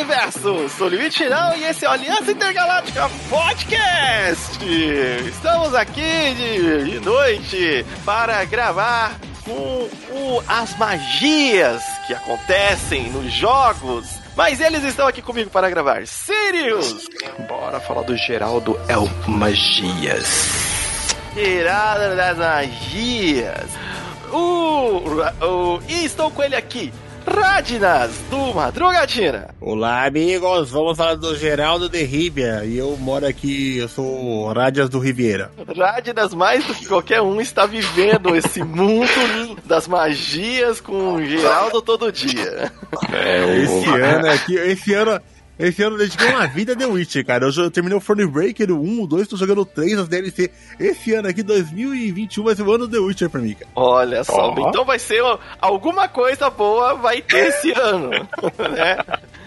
Universo! Sou o Limite Final e esse é o Aliança Intergaláctica Podcast! Estamos aqui de, de noite para gravar com o, as magias que acontecem nos jogos. Mas eles estão aqui comigo para gravar. Sirius! Bora falar do Geraldo El Magias. Tirada das magias. O, o, e estou com ele aqui, Radinas, do Madrugatina. Olá, amigos. Vamos falar do Geraldo de Rivia. E eu moro aqui, eu sou Radias do Riviera. Radinas, mais do que qualquer um, está vivendo esse mundo das magias com o Geraldo todo dia. É, o... Esse ano aqui, esse ano... Esse ano eu dediquei uma vida The Witcher, cara. Eu, já terminei o Thronebreaker 1, o 2, tô jogando 3 as DLC. Esse ano aqui, 2021, vai ser o ano The Witcher pra mim, cara. Olha só, oh. então vai ser alguma coisa boa vai ter esse ano, né?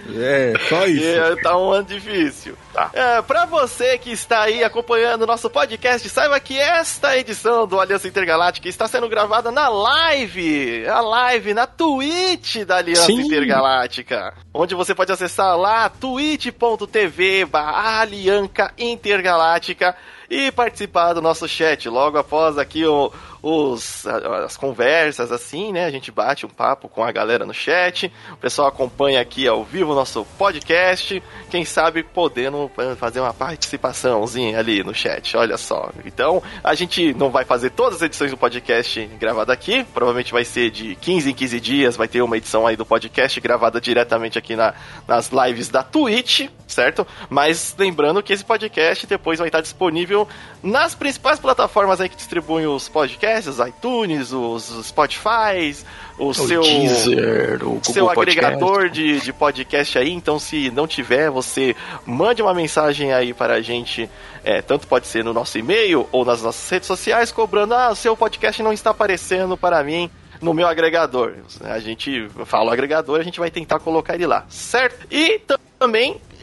É, só isso. Tá um ano difícil. Tá. É, pra você que está aí acompanhando o nosso podcast, saiba que esta edição do Aliança Intergaláctica está sendo gravada na live, a live na Twitch da Aliança Sim. Intergaláctica, onde você pode acessar lá twitch.tv Alianca Intergaláctica e participar do nosso chat logo após aqui o os, as conversas assim, né? A gente bate um papo com a galera no chat, o pessoal acompanha aqui ao vivo o nosso podcast, quem sabe podendo fazer uma participaçãozinha ali no chat, olha só. Então, a gente não vai fazer todas as edições do podcast gravada aqui, provavelmente vai ser de 15 em 15 dias, vai ter uma edição aí do podcast gravada diretamente aqui na, nas lives da Twitch, certo? Mas lembrando que esse podcast depois vai estar disponível nas principais plataformas aí que distribuem os podcasts os iTunes, os Spotify, o, o seu, Deezer, o seu agregador de, de podcast aí. Então, se não tiver, você mande uma mensagem aí para a gente. É, tanto pode ser no nosso e-mail ou nas nossas redes sociais, cobrando: ah, o seu podcast não está aparecendo para mim no meu agregador. A gente fala o agregador, a gente vai tentar colocar ele lá, certo? E também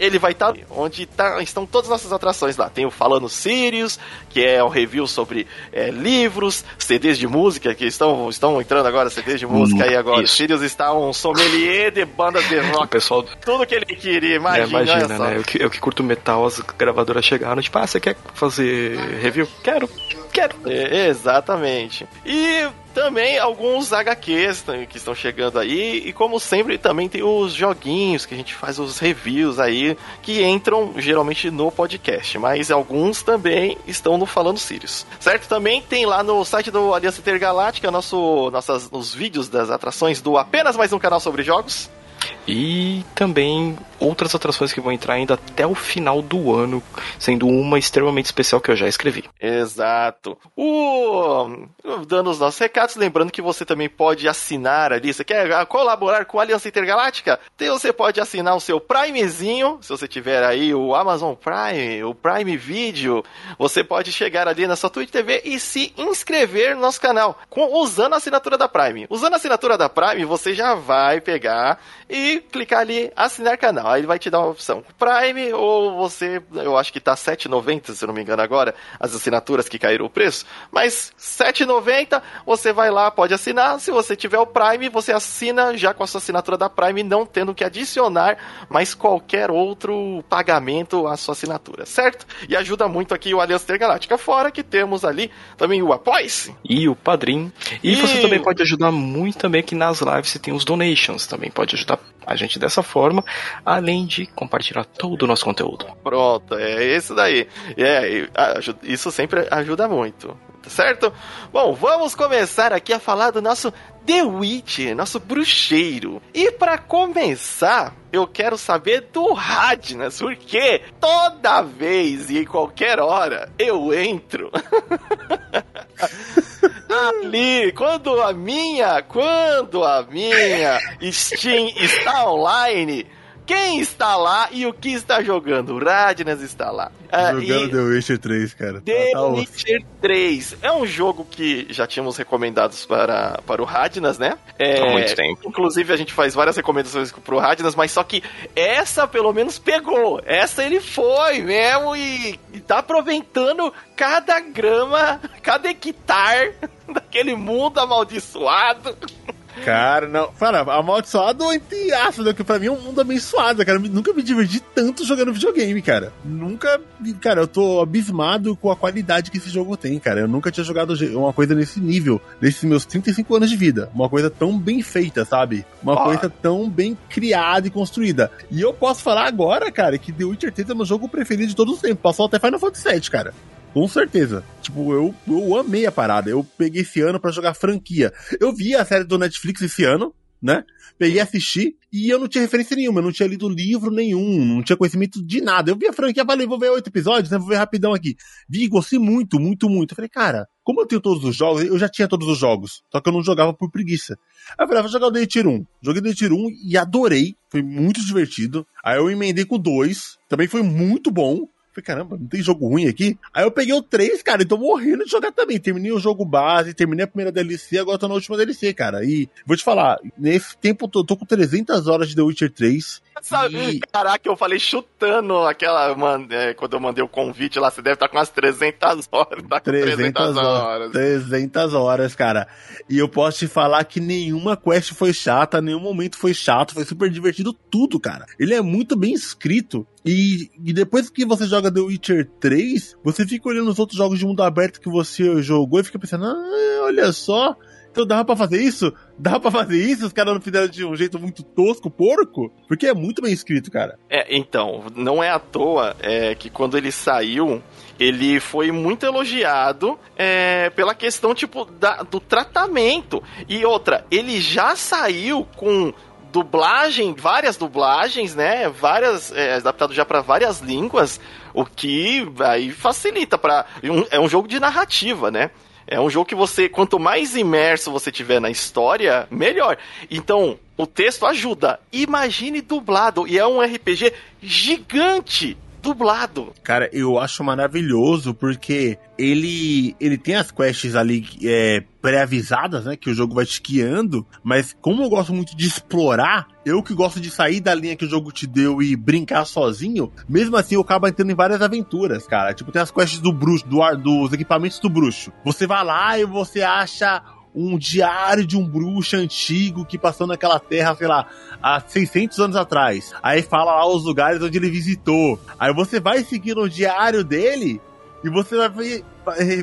ele vai estar tá onde tá, estão todas as nossas atrações lá. Tem o Falando Sirius, que é um review sobre é, livros, CDs de música, que estão, estão entrando agora, CDs de música hum, aí agora. Isso. Sirius está um sommelier de bandas de rock. O pessoal... Tudo que ele queria, imagina. É, imagina, né? Eu que, eu que curto metal, as gravadoras chegaram, tipo, ah, você quer fazer review? Quero, quero. É, exatamente. E também alguns HQs que estão chegando aí, e como sempre também tem os joguinhos que a gente faz os reviews aí, que entram geralmente no podcast, mas alguns também estão no Falando Sirius, certo? Também tem lá no site do Aliança Intergaláctica nosso, nossas, os vídeos das atrações do Apenas Mais Um Canal Sobre Jogos, e também outras atrações que vão entrar ainda até o final do ano, sendo uma extremamente especial que eu já escrevi. Exato. O... Dando os nossos recados, lembrando que você também pode assinar ali. Você quer colaborar com a Aliança Intergaláctica? Então você pode assinar o seu Primezinho, se você tiver aí o Amazon Prime, o Prime Video, você pode chegar ali na sua Twitch TV e se inscrever no nosso canal, com, usando a assinatura da Prime. Usando a assinatura da Prime, você já vai pegar e clicar ali assinar canal. Aí ele vai te dar uma opção Prime ou você, eu acho que tá 7,90 se eu não me engano agora, as assinaturas que caíram o preço, mas 7,90 você vai lá, pode assinar. Se você tiver o Prime, você assina já com a sua assinatura da Prime, não tendo que adicionar mais qualquer outro pagamento à sua assinatura, certo? E ajuda muito aqui o Aliança Intergaláctica, fora que temos ali também o Apoice e o Padrim. E, e, você também pode ajudar muito também aqui nas lives, você tem os donations, também pode ajudar a gente dessa forma, além de compartilhar todo o nosso conteúdo. Pronto, é isso daí. É, isso sempre ajuda muito, certo? Bom, vamos começar aqui a falar do nosso The Witch, nosso bruxeiro. E para começar, eu quero saber do Radnas, porque toda vez e em qualquer hora eu entro. ali, quando a minha, quando a minha Steam está online, quem está lá e o que está jogando. O Radnas está lá. Uh, jogando e... The Witcher 3, cara. The tá Witcher 3. É um jogo que já tínhamos recomendados para, para o Radnas, né? É, Há muito tempo. Inclusive, a gente faz várias recomendações para o Radnas, mas só que essa pelo menos pegou. Essa ele foi mesmo e, e tá aproveitando cada grama, cada hectare daquele mundo amaldiçoado. Cara, não. Cara, amaldiçoado entre aspas, né? Que pra mim é um mundo abençoado, cara. Eu nunca me diverti tanto jogando videogame, cara. Nunca. Cara, eu tô abismado com a qualidade que esse jogo tem, cara. Eu nunca tinha jogado uma coisa nesse nível, nesses meus 35 anos de vida. Uma coisa tão bem feita, sabe? Uma oh. coisa tão bem criada e construída. E eu posso falar agora, cara, que The Witcher 3 é meu jogo preferido de todos os tempos. Passou até Final Fantasy VII, cara. Com certeza. Tipo, eu, eu amei a parada. Eu peguei esse ano para jogar franquia. Eu vi a série do Netflix esse ano, né? Peguei assistir e eu não tinha referência nenhuma, eu não tinha lido livro nenhum, não tinha conhecimento de nada. Eu vi a franquia, falei, vou ver oito episódios, né? Vou ver rapidão aqui. Vi, gostei muito, muito, muito. Eu falei, cara, como eu tenho todos os jogos, eu já tinha todos os jogos, só que eu não jogava por preguiça. Aí eu falei, ah, vou jogar o The Witcher 1. Joguei The Witcher 1 e adorei, foi muito divertido. Aí eu emendei com 2, também foi muito bom. Falei, caramba, não tem jogo ruim aqui? Aí eu peguei o 3, cara, e tô morrendo de jogar também. Terminei o jogo base, terminei a primeira DLC, agora tô na última DLC, cara. E vou te falar, nesse tempo eu tô, com 300 horas de The Witcher 3. Sabe, e... Caraca, eu falei chutando aquela. Man, é, quando eu mandei o convite lá, você deve estar tá com umas 300 horas. Tá com 300, 300 horas. 300 horas, cara. E eu posso te falar que nenhuma quest foi chata, nenhum momento foi chato, foi super divertido tudo, cara. Ele é muito bem escrito. E, e depois que você joga The Witcher 3, você fica olhando os outros jogos de mundo aberto que você jogou e fica pensando, ah, olha só, então dava pra fazer isso? Dava pra fazer isso? Os caras não fizeram de um jeito muito tosco, porco? Porque é muito bem escrito, cara. É, então, não é à toa é, que quando ele saiu, ele foi muito elogiado é, pela questão, tipo, da, do tratamento. E outra, ele já saiu com dublagem, várias dublagens, né? Várias, é, adaptado já para várias línguas, o que aí facilita para um, é um jogo de narrativa, né? É um jogo que você, quanto mais imerso você tiver na história, melhor. Então, o texto ajuda. Imagine dublado. E é um RPG gigante dublado. Cara, eu acho maravilhoso porque ele ele tem as quests ali é, pré-avisadas, né? Que o jogo vai te guiando, mas como eu gosto muito de explorar, eu que gosto de sair da linha que o jogo te deu e brincar sozinho, mesmo assim eu acabo entrando em várias aventuras, cara. Tipo, tem as quests do bruxo, do, dos equipamentos do bruxo. Você vai lá e você acha um diário de um bruxo antigo que passou naquela terra, sei lá, há 600 anos atrás. Aí fala lá os lugares onde ele visitou. Aí você vai seguindo o diário dele e você vai,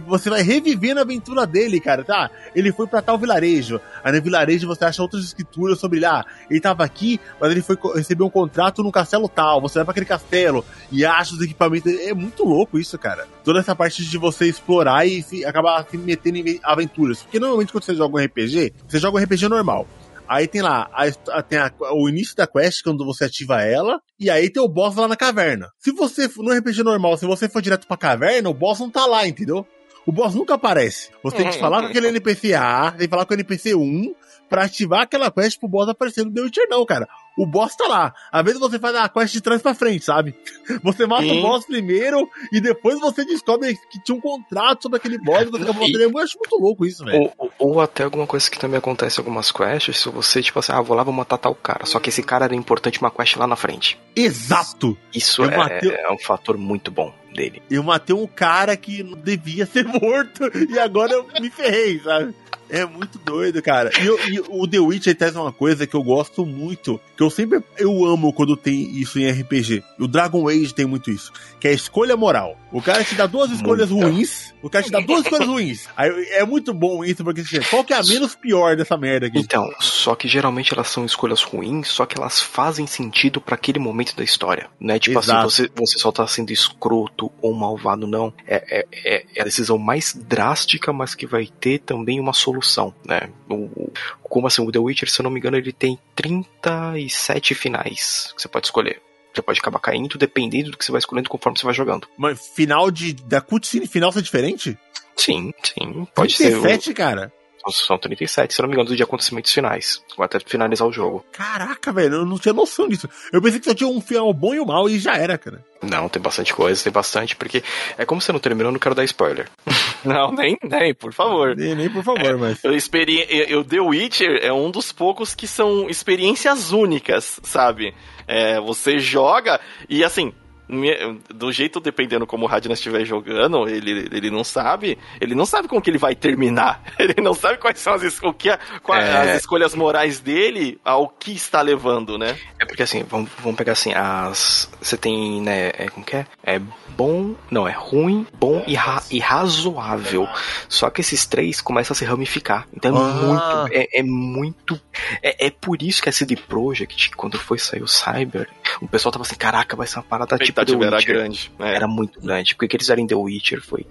você vai revivendo a aventura dele, cara, tá? Ele foi para tal vilarejo. Aí no vilarejo você acha outras escrituras sobre lá. Ah, ele tava aqui, mas ele foi receber um contrato no castelo tal. Você vai para aquele castelo e acha os equipamentos. É muito louco isso, cara. Toda essa parte de você explorar e se, acabar se metendo em aventuras. Porque normalmente quando você joga um RPG, você joga um RPG normal. Aí tem lá, a, tem a, o início da quest, quando você ativa ela, e aí tem o boss lá na caverna. Se você, no RPG normal, se você for direto pra caverna, o boss não tá lá, entendeu? O boss nunca aparece. Você tem que falar com aquele NPC A, tem que falar com o NPC 1, pra ativar aquela quest pro boss aparecer no The Witcher, não, cara. O boss tá lá. Às vezes você faz a quest de trás pra frente, sabe? Você mata Sim. o boss primeiro e depois você descobre que tinha um contrato sobre aquele boss você e... Eu acho muito louco isso, velho. Ou, ou, até alguma coisa que também acontece em algumas quests, se você, tipo assim, ah, vou lá, vou matar tal cara. Só que esse cara era importante uma quest lá na frente. Exato! Isso é, matei... é um fator muito bom dele. Eu matei um cara que não devia ser morto e agora eu me ferrei, sabe? É muito doido, cara. E, e, o The Witcher traz uma coisa que eu gosto muito, que eu sempre eu amo quando tem isso em RPG. O Dragon Age tem muito isso, que é a escolha moral. O cara te dá duas escolhas muito. ruins, o cara te dá duas escolhas ruins. Aí, é muito bom isso, porque assim, qual que é a menos pior dessa merda aqui? Então, só que geralmente elas são escolhas ruins, só que elas fazem sentido para aquele momento da história. Não é tipo assim, Exato. assim, você, você só tá sendo escroto ou malvado, não. É, é, é, é a decisão mais drástica, mas que vai ter também uma solução né? O, como assim, o The Witcher, se eu não me engano, ele tem 37 finais que você pode escolher. Você pode acabar caindo dependendo do que você vai escolhendo conforme você vai jogando. Mas final de da cutscene final ser diferente? Sim, sim. Pode 37, ser. cara? São 37, se não me engano, de acontecimentos finais. Até finalizar o jogo. Caraca, velho, eu não tinha noção disso. Eu pensei que só tinha um final bom e um mal e já era, cara. Não, tem bastante coisa, tem bastante, porque é como você não terminou, eu não quero dar spoiler. não, nem, nem, por favor. Nem, nem por favor, é, mas. Eu, experi eu The Witcher é um dos poucos que são experiências únicas, sabe? É, você joga e assim, do jeito dependendo como o Radna estiver jogando, ele, ele não sabe, ele não sabe como que ele vai terminar. Ele não sabe quais são as, o que, quais, é... as escolhas morais dele ao que está levando, né? É porque assim, vamos, vamos pegar assim, as. Você tem, né? É, como que é? É bom. Não, é ruim, bom e, ra, e razoável. Só que esses três começam a se ramificar. Então é ah. muito. É, é muito. É, é, por isso que a CD Projekt, quando foi sair o Cyber, o pessoal tava assim, caraca, vai ser uma parada tipo The era grande. É. Era muito grande. Porque o que eles fizeram em The Witcher foi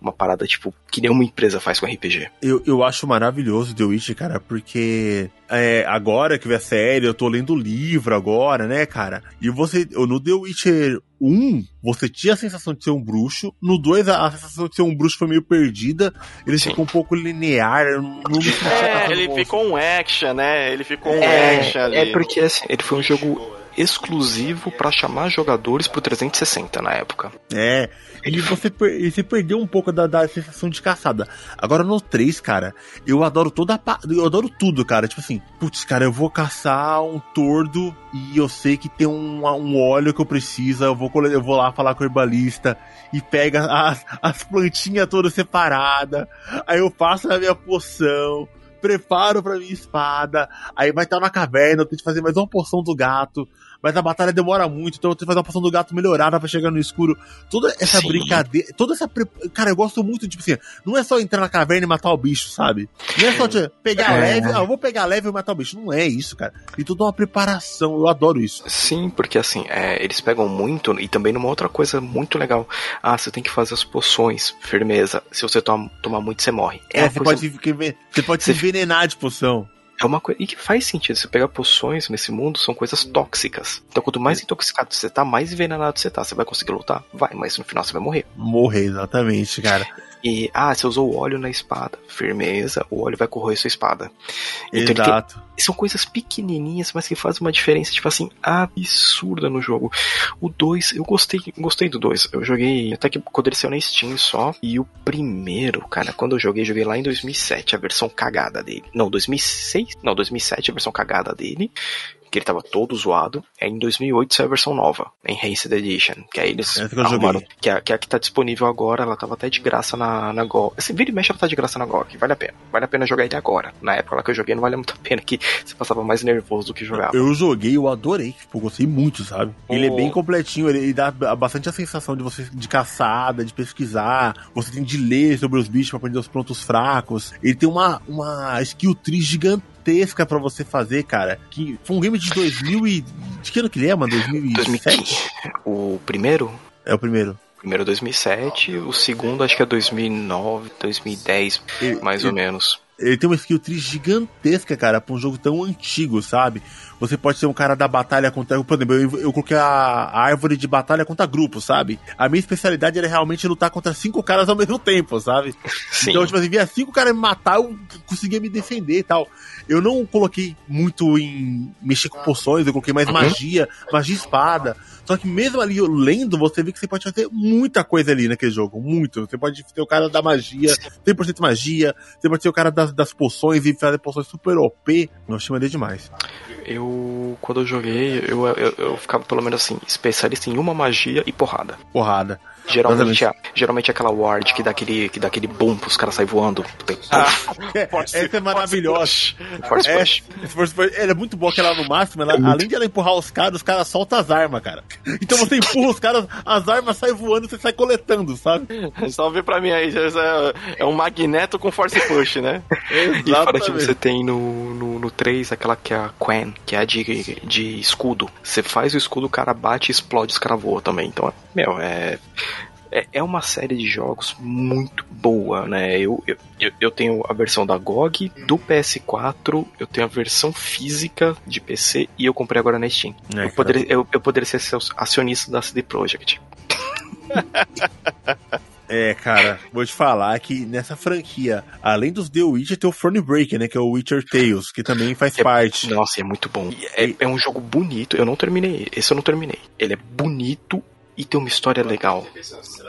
uma parada, tipo, que nenhuma empresa faz com RPG. Eu, eu acho maravilhoso The Witcher, cara, porque é, agora que vem a série, eu tô lendo o livro agora, né, cara? E você, no The Witcher 1, você tinha a sensação de ser um bruxo. No 2, a, a sensação de ser um bruxo foi meio perdida. Ele Sim. ficou um pouco linear. Não me é, ele ficou um action, né? Ele ficou um é, action ali. É porque assim, ele foi um jogo exclusivo para chamar jogadores pro 360 na época. É, e você, você perdeu um pouco da, da, sensação de caçada. Agora no 3, cara, eu adoro toda a, Eu adoro tudo, cara. Tipo assim, putz, cara, eu vou caçar um tordo e eu sei que tem um, um óleo que eu preciso. Eu vou, eu vou lá falar com o herbalista e pega as, as plantinhas todas separadas. Aí eu faço a minha poção preparo pra minha espada, aí vai estar na caverna, eu tenho que fazer mais uma porção do gato, mas a batalha demora muito, então eu tenho que fazer uma poção do gato melhorada pra chegar no escuro. Toda essa Sim. brincadeira, toda essa. Pre... Cara, eu gosto muito, tipo assim, não é só entrar na caverna e matar o bicho, sabe? Não é só tipo, pegar é. leve, ah, eu vou pegar leve e matar o bicho. Não é isso, cara. Tem toda uma preparação, eu adoro isso. Sim, porque assim, é, eles pegam muito, e também numa outra coisa muito legal. Ah, você tem que fazer as poções, firmeza. Se você toma, tomar muito, você morre. É, é você, coisa... pode, você pode se envenenar de poção. É uma coisa. E que faz sentido. Você pegar poções nesse mundo são coisas tóxicas. Então, quanto mais intoxicado você tá, mais envenenado você tá. Você vai conseguir lutar? Vai, mas no final você vai morrer. Morrer, exatamente, cara. E, ah, você usou óleo na espada. Firmeza, o óleo vai corroer sua espada. Então, Exato. Tem, são coisas pequenininhas, mas que fazem uma diferença, tipo assim, absurda no jogo. O 2, eu gostei, gostei do 2. Eu joguei até que quando ele saiu na Steam só. E o primeiro, cara, quando eu joguei, joguei lá em 2007, a versão cagada dele. Não, 2006? Não, 2007, a versão cagada dele que ele tava todo zoado. Aí em 2008 saiu a versão nova, em Rancid Edition, que aí eles é que arrumaram, que é, que é a que tá disponível agora, ela tava até de graça na, na GOG. Esse vira e mexe ela tá de graça na GOG, vale a pena. Vale a pena jogar ele agora. Na época lá que eu joguei não vale muito a pena, que você passava mais nervoso do que jogava. Eu joguei, eu adorei, tipo, eu gostei muito, sabe? Oh. Ele é bem completinho, ele, ele, dá bastante a sensação de você de caçada, de pesquisar, você tem de ler sobre os bichos pra aprender os pontos fracos. Ele tem uma, uma skill tree gigantesca gigantesca para você fazer, cara. Que foi um game de 2000 e... De que ano que ele é, mano? 2007? O primeiro? É o primeiro. primeiro 2007, o segundo acho que é 2009, 2010, ele, mais ele, ou menos. Ele tem uma skill tree gigantesca, cara, pra um jogo tão antigo, sabe? Você pode ser um cara da batalha contra. Por exemplo, eu, eu coloquei a, a, árvore de batalha contra grupo, sabe? A minha especialidade era realmente lutar contra cinco caras ao mesmo tempo, sabe? Sim. Então, tipo assim, via cinco caras me matar, eu conseguia me defender e tal. Eu não coloquei muito em mexer com poções, eu coloquei mais uhum. magia, magia espada. Só que mesmo ali lendo, você vê que você pode fazer muita coisa ali naquele jogo. Muito. Você pode ser o cara da magia, 100% magia. Você pode ser o cara das, das poções e fazer poções super OP. Eu achei demais. Eu, quando eu joguei, eu, eu, eu ficava pelo menos assim, especialista em uma magia e porrada. Porrada. Geralmente, é, geralmente é aquela ward que dá aquele, que dá aquele boom pros caras saem voando. Ah, essa é maravilhosa. Force push. Force push. Ela é muito boa que ela no máximo, ela, é além de ela empurrar os caras, os caras soltam as armas, cara. Então você empurra os caras, as armas saem voando e você sai coletando, sabe? Só ver pra mim aí, é, é um magneto com force push, né? e fora que você tem no, no, no 3 aquela que é a Quen, que é a de, de escudo. Você faz o escudo, o cara bate e explode, os caras voam também. Então, meu, é é, é uma série de jogos muito boa, né? Eu, eu, eu tenho a versão da GOG, do PS4, eu tenho a versão física de PC e eu comprei agora na Steam. É, eu, poderia, eu, eu poderia ser acionista da CD Projekt. É, cara, vou te falar que nessa franquia, além dos The Witcher, tem o Thronebreaker, né? Que é o Witcher Tales, que também faz é, parte. Nossa, é muito bom. É, é, um jogo bonito. Eu não terminei. Esse eu não terminei. Ele é bonito e tem uma história legal.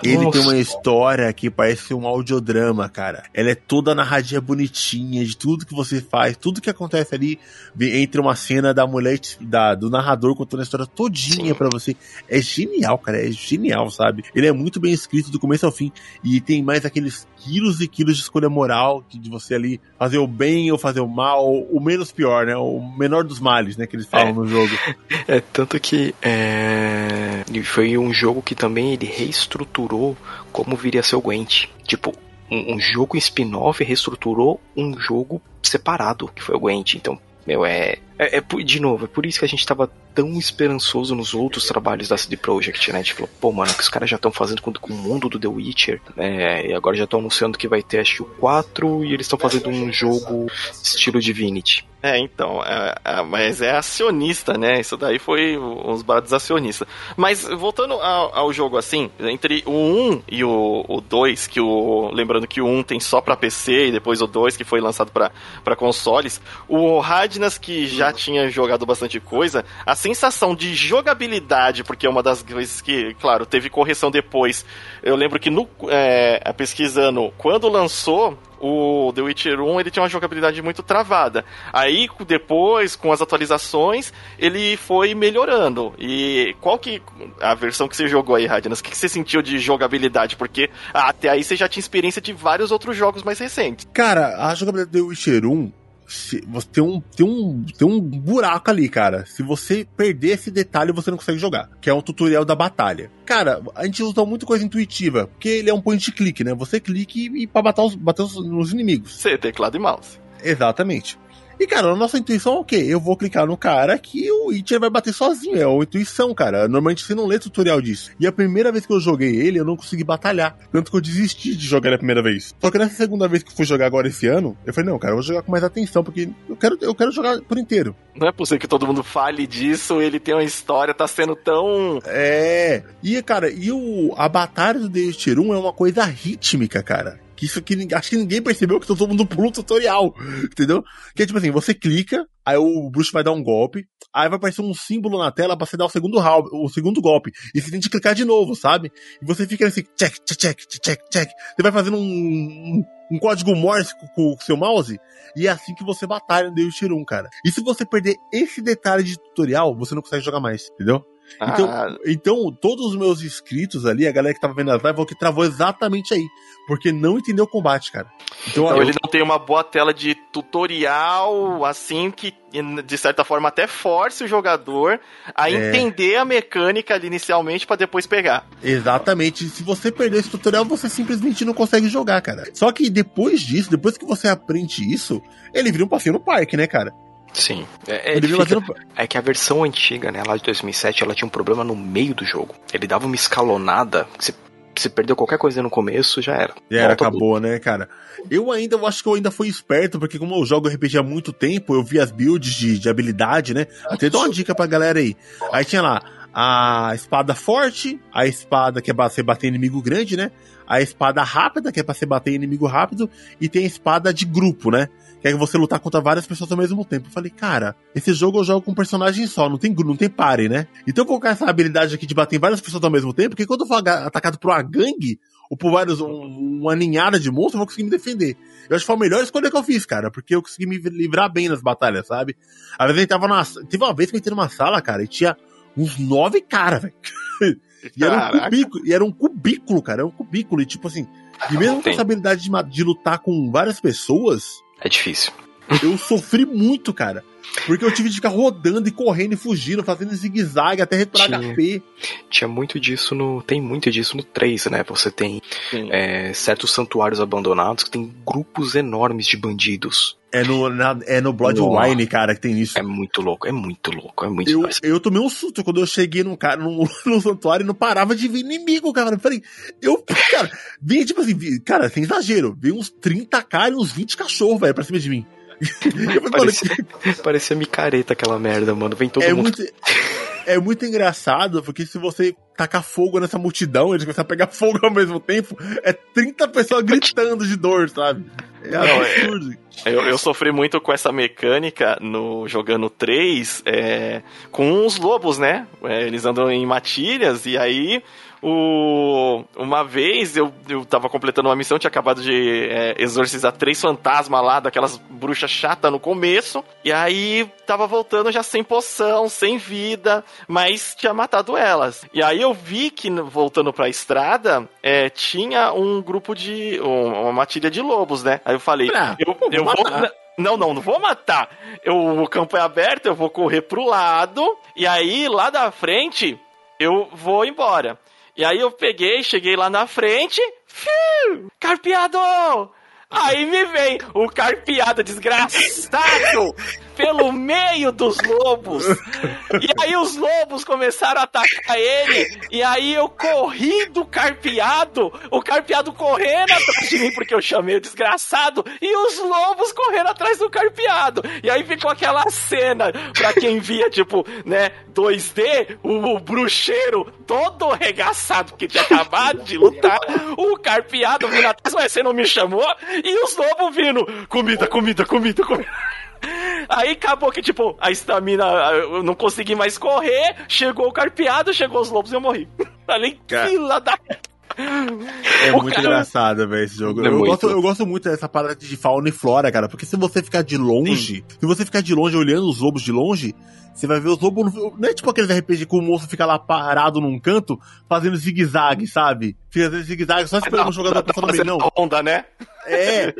Ele Nossa. tem uma história que parece um audiodrama, cara. Ela é toda narradinha bonitinha de tudo que você faz, tudo que acontece ali entre uma cena da mulher, da, do narrador contando a história todinha para você. É genial, cara. É genial, sabe? Ele é muito bem escrito do começo ao fim. E tem mais aqueles quilos e quilos de escolha moral de você ali fazer o bem ou fazer o mal, o menos pior, né? O menor dos males, né? Que eles falam é. no jogo. É, tanto que é... foi um jogo que também ele reestruturou como viria a ser o Gwent. Tipo, um, um jogo spin-off reestruturou um jogo separado, que foi o Gwent. Então, meu, é, é, é, De novo, é por isso que a gente tava tão esperançoso nos outros trabalhos da CD Projekt, né? A gente falou, pô, mano, que os caras já estão fazendo com, com, o mundo do The Witcher, né? E agora já estão anunciando que vai ter, acho que o 4 e eles estão fazendo um jogo estilo Divinity. É, então, é, é, mas é acionista, né? Isso daí foi uns baratos acionistas. Mas voltando ao, ao, jogo assim, entre o 1 e o, o 2, que o. Lembrando que o 1 tem só pra PC e depois o 2 que foi lançado para consoles, o Radnas, que já tinha jogado bastante coisa, a sensação de jogabilidade, porque é uma das coisas que, claro, teve correção depois. Eu lembro que no é, pesquisando, quando lançou, o The Witcher 1 ele tinha uma jogabilidade muito travada. Aí depois, com as atualizações, ele foi melhorando. E qual que a versão que você jogou aí, Radinas? O que você sentiu de jogabilidade? Porque até aí você já tinha experiência de vários outros jogos mais recentes. Cara, a jogabilidade do The Witcher 1 se, você tem um, tem, um, tem um buraco ali, cara. Se você perder esse detalhe, você não consegue jogar. Que é um tutorial da batalha. Cara, a gente usa muito coisa intuitiva, porque ele é um point click, né? Você clique e, e pra bater, os, bater os, nos inimigos. Você, teclado e mouse. Exatamente. E, cara, a nossa intuição é o quê? Eu vou clicar no cara que o Witcher vai bater sozinho. É uma intuição, cara. Normalmente você não lê tutorial disso. E a primeira vez que eu joguei ele, eu não consegui batalhar. Tanto que eu desisti de jogar ele a primeira vez. Só que nessa segunda vez que eu fui jogar agora esse ano, eu falei, não, cara, eu vou jogar com mais atenção, porque eu quero, eu quero jogar por inteiro. Não é possível que todo mundo fale disso, ele tem uma história, tá sendo tão. É. E, cara, e o, a batalha do The Witcher 1 é uma coisa rítmica, cara. Que isso que acho que ninguém percebeu que todo mundo pula um tutorial, entendeu? Que é tipo assim, você clica, aí o bruxo vai dar um golpe, aí vai aparecer um símbolo na tela pra você dar o segundo round, o segundo golpe. E você tem que clicar de novo, sabe? E você fica assim, check, check, check, check, check. Você vai fazendo um, um, código Morse com, o seu mouse, e é assim que você batalha no The Witcher 1, cara. E se você perder esse detalhe de tutorial, você não consegue jogar mais, entendeu? Então, ah. então, todos os meus inscritos ali, a galera que tava vendo as lives, que travou exatamente aí. Porque não entendeu o combate, cara. Então, então eu... ele não tem uma boa tela de tutorial, assim, que de certa forma até force o jogador a é... entender a mecânica ali inicialmente para depois pegar. Exatamente. Se você perder esse tutorial, você simplesmente não consegue jogar, cara. Só que depois disso, depois que você aprende isso, ele vira um passeio no parque, né, cara? Sim. É, é, fica, é, que a versão antiga, né, lá de 2007, ela tinha um problema no meio do jogo. Ele dava uma escalonada, você, você perdeu qualquer coisa no começo, já era. Já era, acabou, tudo. né, cara? Eu ainda, eu acho que eu ainda fui esperto, porque como eu jogo RPG há muito tempo, eu vi as builds de, de habilidade, né? Até dou uma dica pra galera aí. Aí tinha lá a espada forte, a espada que é pra você bater inimigo grande, né? A espada rápida, que é pra você bater inimigo rápido, e tem a espada de grupo, né? Que é você lutar contra várias pessoas ao mesmo tempo. Eu falei, cara, esse jogo eu jogo com um personagem só, não tem não tem pare, né? Então eu vou colocar essa habilidade aqui de bater em várias pessoas ao mesmo tempo, porque quando eu for atacado por uma gangue, ou por vários, um, uma ninhada de monstros, eu vou conseguir me defender. Eu acho que foi a melhor escolha que eu fiz, cara, porque eu consegui me livrar bem nas batalhas, sabe? Às vezes a gente tava na. Teve uma vez que eu entrei numa sala, cara, e tinha uns nove caras, velho. e era um cubículo, e era um cubículo, cara, era um cubículo, e tipo assim, e mesmo com essa habilidade de, de lutar com várias pessoas, é difícil. Eu sofri muito, cara. Porque eu tive de ficar rodando e correndo e fugindo, fazendo zigue-zague até recuperar tinha, HP. Tinha muito disso no. Tem muito disso no 3, né? Você tem é, certos santuários abandonados que tem grupos enormes de bandidos. É no, na, é no Bloodwine, cara, que tem isso. É muito louco, é muito louco, é muito Eu, eu tomei um susto quando eu cheguei num, cara, num, num santuário e não parava de vir inimigo, cara. Eu falei, eu, cara, vinha tipo assim, cara, sem exagero, veio uns 30 caras e uns 20 cachorros, velho, pra cima de mim. parecia, parecia micareta aquela merda, mano. Vem todo é mundo. Muito, é muito engraçado, porque se você tacar fogo nessa multidão, eles começam a pegar fogo ao mesmo tempo, é 30 pessoas gritando de dor, sabe? É Não, é, absurdo. É, eu, eu, sofri muito com essa mecânica no jogando 3 é, com os lobos, né? É, eles andam em matilhas e aí O... Uma vez eu, eu tava completando uma missão, tinha acabado de é, exorcizar três fantasmas lá, daquelas bruxas chatas no começo. E aí tava voltando já sem poção, sem vida, mas tinha matado elas. E aí eu vi que voltando pra estrada, é, tinha um grupo de. Um, uma matilha de lobos, né? Aí eu falei, ah, eu, eu vou. Não, não, não vou matar. Eu, o campo é aberto, eu vou correr pro lado, e aí lá da frente eu vou embora. E aí eu peguei, cheguei lá na frente, fiu, carpeado! Aí me vem o carpeado desgraçado pelo meio dos lobos. E aí os lobos começaram a atacar ele. E aí eu corri do carpeado, o carpeado correndo atrás de mim, porque eu chamei o desgraçado, e os lobos correndo atrás do carpeado. E aí ficou aquela cena, pra quem via, tipo, né, 2D, o, o bruxeiro todo arregaçado, porque tinha acabado de lutar, o carpeado vindo atrás, mas você não me chamou, e os lobos vindo, comida, comida, comida, comida. Aí acabou que, tipo, a estamina, eu não consegui mais correr, chegou o carpeado, chegou os lobos e eu morri. Ali, fila da. É o muito cara... engraçado, velho, esse jogo. É eu, muito... gosto, eu gosto muito dessa parada de fauna e flora, cara, porque se você ficar de longe, Sim. se você ficar de longe olhando os lobos de longe, você vai ver os lobos. Não é tipo aqueles RPG que o monstro fica lá parado num canto, fazendo zigue-zague, sabe? Fica fazendo zigue-zague só esperando o jogador passar no meio, não. onda, né? É.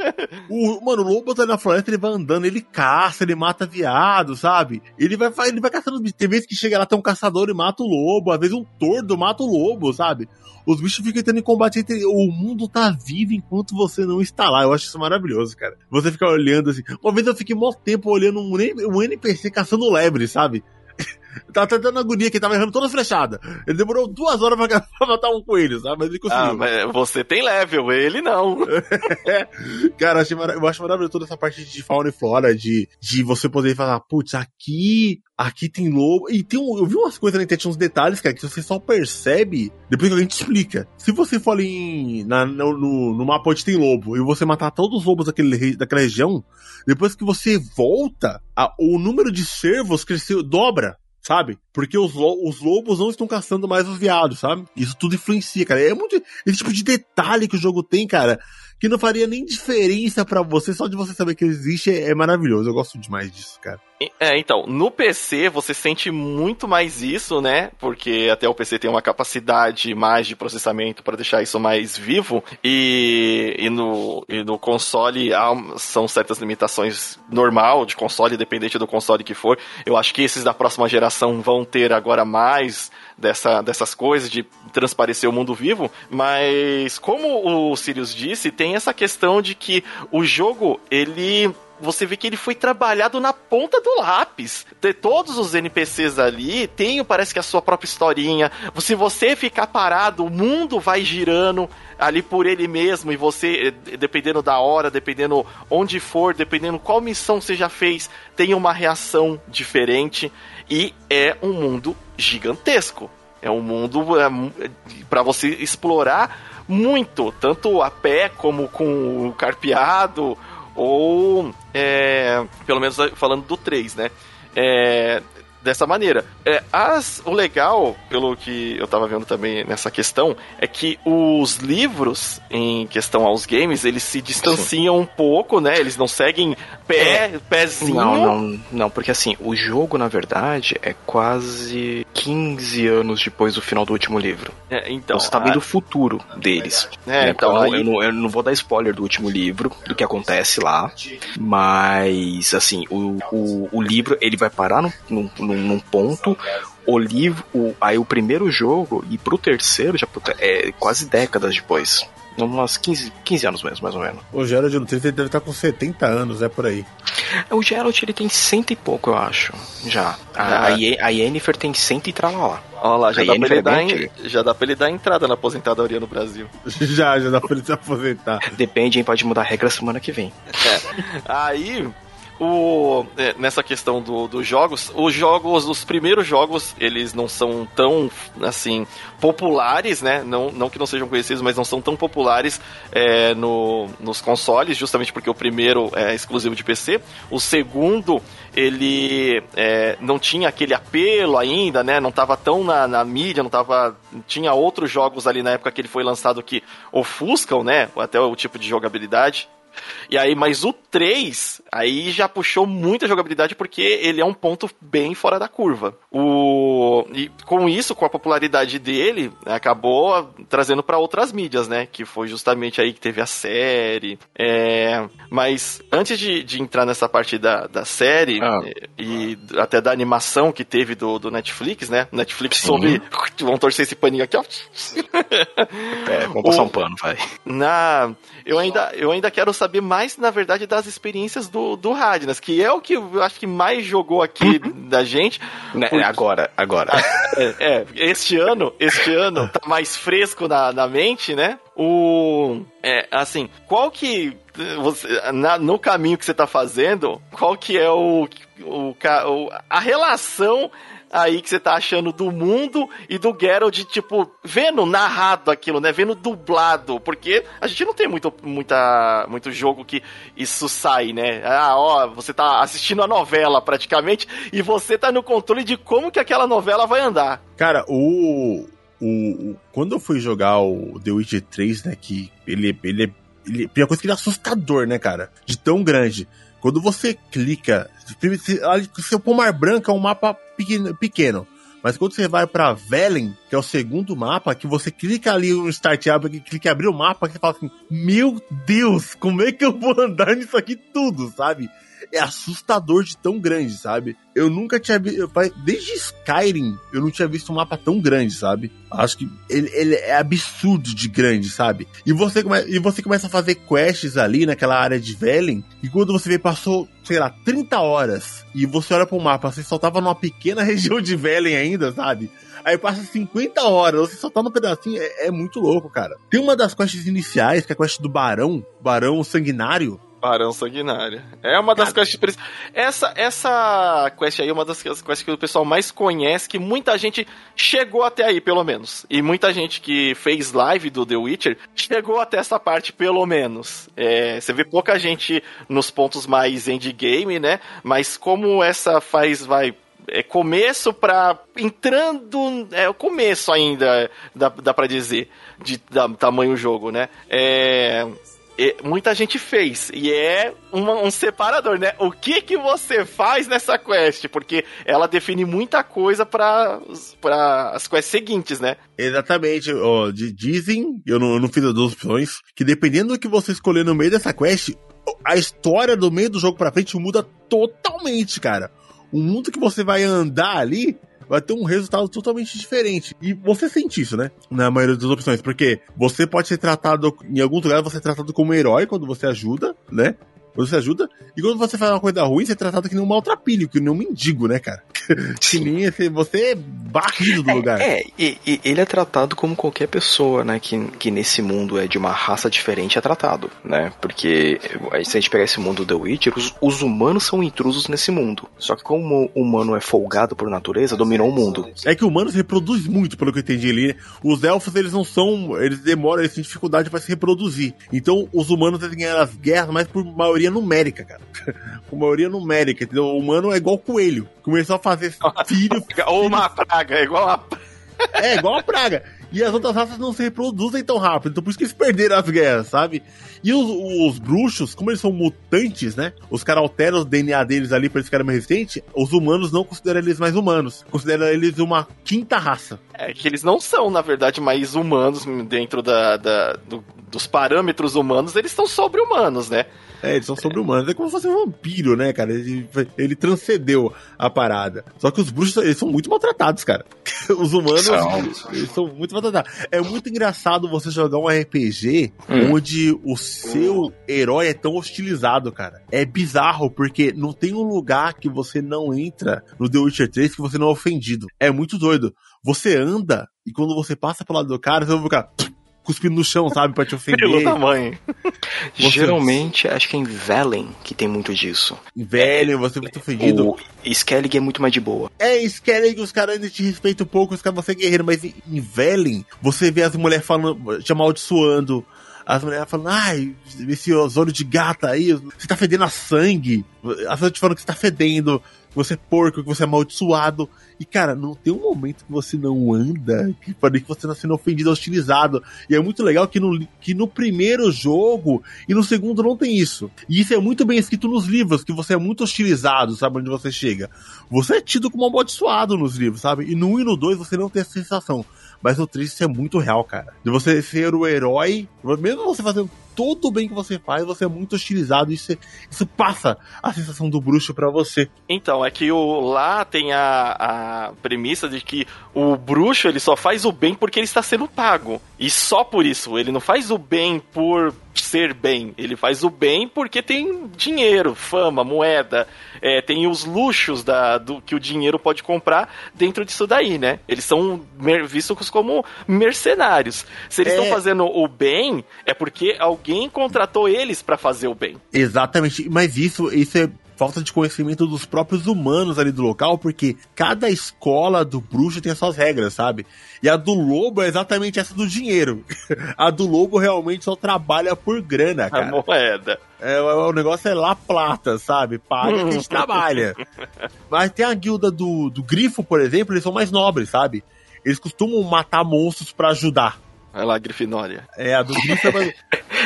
O, mano, o lobo tá na floresta, ele vai andando, ele caça, ele mata viado, sabe? Ele vai, ele vai caçando. Tem vezes que chega lá, tem um caçador e mata o lobo, às vezes um tordo mata o lobo, sabe? Os bichos ficam entrando em combate entre. O mundo tá vivo enquanto você não está lá. Eu acho isso maravilhoso, cara. Você fica olhando assim. Uma vez eu fiquei mó tempo olhando um, um NPC caçando lebre, sabe? Tava tá dando agonia que tava errando toda flechada. Ele demorou duas horas pra, pra matar um coelho, sabe? Mas ele conseguiu. Ah, mas você tem level, ele não. Cara, eu acho maravilhoso toda essa parte de fauna e flora, de, de você poder falar, putz, aqui, aqui tem lobo. E tem um, eu vi umas coisas na internet, uns detalhes, cara, que você só percebe depois que alguém te explica. Se você for ali na, no, no, no mapa onde tem lobo e você matar todos os lobos daquele, daquela região, depois que você volta, a, o número de servos cresceu, dobra sabe? Porque os, os lobos não estão caçando mais os viados, sabe? Isso tudo influencia, cara. É muito esse tipo de detalhe que o jogo tem, cara, que não faria nem diferença para você, só de você saber que existe é, é maravilhoso. Eu gosto demais disso, cara. É, então, no PC você sente muito mais isso, né? Porque até o PC tem uma capacidade mais de processamento para deixar isso mais vivo. E, e, no, e no console há, são certas limitações normal de console, dependente do console que for. Eu acho que esses da próxima geração vão ter agora mais dessa, dessas coisas de transparecer o mundo vivo, mas como o Sirius disse, tem essa questão de que o jogo, ele você vê que ele foi trabalhado na ponta do lápis. De todos os NPCs ali tem, parece que a sua própria historinha. Se você ficar parado, o mundo vai girando ali por ele mesmo e você, eh, dependendo da hora, dependendo onde for, dependendo qual missão você já fez, tem uma reação diferente e é um mundo gigantesco. É um mundo é, para você explorar muito, tanto a pé como com o carpeado ou é, pelo menos falando do 3, né? É, dessa maneira. É, as, o legal, pelo que eu tava vendo também nessa questão, é que os livros, em questão aos games, eles se distanciam Sim. um pouco, né? Eles não seguem pé, é, pezinho. Não, não, não, porque assim, o jogo, na verdade, é quase 15 anos depois do final do último livro. É, então. Você tá vendo a... o futuro deles. É, né? então. Aí... Eu, não, eu não vou dar spoiler do último livro, do que acontece lá, mas, assim, o, o, o livro, ele vai parar no, no num, num ponto o livro, o, aí o primeiro jogo e pro terceiro já é quase décadas depois. Umas 15, 15 anos mesmo, mais ou menos. O Gerald no 30 deve estar com 70 anos, é por aí. O Gerald ele tem cento e pouco, eu acho. Já. A, a, a Yennefer tem cento e tralalá. Olha lá, já dá, pra ele dar em, já dá pra ele dar entrada na aposentadoria no Brasil. já, já dá pra ele se aposentar. Depende, hein? Pode mudar a regra semana que vem. É. Aí, o, é, nessa questão dos do jogos, os jogos, os primeiros jogos, eles não são tão, assim, populares, né? Não, não que não sejam conhecidos, mas não são tão populares é, no, nos consoles, justamente porque o primeiro é exclusivo de PC. O segundo, ele é, não tinha aquele apelo ainda, né? Não estava tão na, na, mídia, não tava. Tinha outros jogos ali na época que ele foi lançado que ofuscam, né? Até o tipo de jogabilidade. E aí, mas o 3, aí já puxou muita jogabilidade porque ele é um ponto bem fora da curva. O e com isso, com a popularidade dele, acabou trazendo para outras mídias, né? Que foi justamente aí que teve a série. É... Mas antes de, de entrar nessa parte da, da série ah. e, e, até da animação que teve do, do Netflix, né? Netflix soube. Vamos torcer esse paninho aqui, ó. É, vamos passar o... um pano, vai. Na... Eu ainda, eu ainda quero saber mais, na verdade, das experiências do, do Radnas, que é o que eu acho que mais jogou aqui uhum. da gente. Né, porque... Agora, agora. É, é, este ano, este ano tá mais fresco na, na mente, né? O. É, assim, qual que. Você, na, no caminho que você tá fazendo, qual que é o, o, o a relação aí que você tá achando do mundo e do Geralt, tipo, vendo narrado aquilo, né? Vendo dublado, porque a gente não tem muito, muita, muito jogo que isso sai, né? Ah, ó, você tá assistindo a novela praticamente e você tá no controle de como que aquela novela vai andar. Cara, o. O, quando eu fui jogar o The Witcher 3, né, que ele, ele, ele, primeira coisa que ele é assustador, né, cara? De tão grande. Quando você clica, seu Pomar Branco é um mapa pequeno. Mas quando você vai para Velen, que é o segundo mapa, que você clica ali no Start Up, clica em abrir o mapa, que você fala assim: Meu Deus, como é que eu vou andar nisso aqui tudo, sabe? É assustador de tão grande, sabe? Eu nunca tinha visto. Desde Skyrim, eu não tinha visto um mapa tão grande, sabe? Acho que ele, ele é absurdo de grande, sabe? E você, come, e você começa a fazer quests ali naquela área de Velen, e quando você vê, passou, sei lá, 30 horas, e você olha pro mapa, você só tava numa pequena região de Velen ainda, sabe? Aí passa 50 horas, você só tá no pedacinho, é, é, muito louco, cara. Tem uma das quests iniciais, que é a quest do Barão, Barão Sanguinário, Barão Sanguinário. É uma das Cara. quests. Essa, essa quest aí é uma das quests que o pessoal mais conhece, que muita gente chegou até aí, pelo menos. E muita gente que fez live do The Witcher chegou até essa parte, pelo menos. É, você vê pouca gente nos pontos mais endgame, né? Mas como essa faz, vai é começo para entrando é o começo ainda dá, dá para dizer de da, tamanho jogo né é muita gente fez. E é uma, um separador, né? O que que você faz nessa quest? Porque ela define muita coisa para as quests seguintes, né? Exatamente. Oh, dizem, eu não, eu não fiz as duas opções, que dependendo do que você escolher no meio dessa quest, a história do meio do jogo pra frente muda totalmente, cara. O mundo que você vai andar ali vai ter um resultado totalmente diferente. E você sente isso, né? Na maioria das opções, porque você pode ser tratado, em alguns lugares você é tratado como herói quando você ajuda, né? Você ajuda. E quando você faz uma coisa ruim, você é tratado que nem um maltrapilho, que nem um mendigo, né, cara? Sim. você é barrido do é, lugar. É, e, e, ele é tratado como qualquer pessoa, né, que, que nesse mundo é de uma raça diferente é tratado, né? Porque se a gente pegar esse mundo do The Witcher, os, os humanos são intrusos nesse mundo. Só que como o humano é folgado por natureza, dominou o mundo. É que o humano se reproduz muito, pelo que eu entendi ali. Os elfos, eles não são. Eles demoram, eles têm dificuldade para se reproduzir. Então, os humanos eles ganham as guerras, mas por maioria numérica, cara. por maioria numérica, entendeu? O humano é igual coelho. Começou a fazer filho. Ou uma praga, é igual a. é, igual a praga. E as outras raças não se reproduzem tão rápido, então por isso que eles perderam as guerras, sabe? E os, os bruxos, como eles são mutantes, né? Os caras alteram o DNA deles ali pra eles ficarem mais resistentes. Os humanos não consideram eles mais humanos. Consideram eles uma quinta raça. É que eles não são, na verdade, mais humanos dentro da, da do, dos parâmetros humanos, eles são sobre-humanos, né? É, eles são sobre-humanos. É como se fosse um vampiro, né, cara? Ele, ele transcendeu a parada. Só que os bruxos, eles são muito maltratados, cara. Os humanos, são. eles são muito maltratados. É muito engraçado você jogar um RPG hum. onde o seu herói é tão hostilizado, cara. É bizarro, porque não tem um lugar que você não entra no The Witcher 3 que você não é ofendido. É muito doido. Você anda e quando você passa pelo lado do cara, você vai ficar cuspindo no chão, sabe? Pra te ofender. Pelo tamanho. Você... Geralmente, acho que é em Velen que tem muito disso. Em Velen, você é muito ofendido. O Skellig é muito mais de boa. É, Skellig, os caras ainda te respeitam um pouco, os caras você é guerreiro, mas em Velen, você vê as mulheres falando, te amaldiçoando, as mulheres falando, ai, esse ozônio de gata aí, você tá fedendo a sangue. As pessoas te falando que você tá fedendo, que você é porco, que você é amaldiçoado. E, cara, não tem um momento que você não anda, que pode que você tá sendo ofendido, hostilizado. E é muito legal que no, que no primeiro jogo e no segundo não tem isso. E isso é muito bem escrito nos livros, que você é muito hostilizado, sabe, onde você chega. Você é tido como amaldiçoado nos livros, sabe? E no 1 e no 2 você não tem essa sensação. Mas 3 isso é muito real, cara. De você ser o herói, mesmo você fazendo todo o bem que você faz, você é muito hostilizado. Isso, isso passa a sensação do bruxo para você. Então, é que o, lá tem a, a premissa de que o bruxo ele só faz o bem porque ele está sendo pago. E só por isso. Ele não faz o bem por ser bem. Ele faz o bem porque tem dinheiro, fama, moeda, é, tem os luxos da, do que o dinheiro pode comprar dentro disso daí, né? Eles são vistos como mercenários. Se eles estão é... fazendo o bem, é porque alguém contratou eles para fazer o bem. Exatamente, mas isso, isso é falta de conhecimento dos próprios humanos ali do local, porque cada escola do bruxo tem as suas regras, sabe? E a do lobo é exatamente essa do dinheiro. a do lobo realmente só trabalha por grana, cara. A moeda. É, o negócio é lá plata, sabe? Paga que a gente trabalha. Mas tem a guilda do, do grifo, por exemplo, eles são mais nobres, sabe? Eles costumam matar monstros para ajudar. Olha lá, Grifinória. É, a do grifo é mais...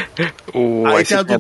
o... Aí tem a do,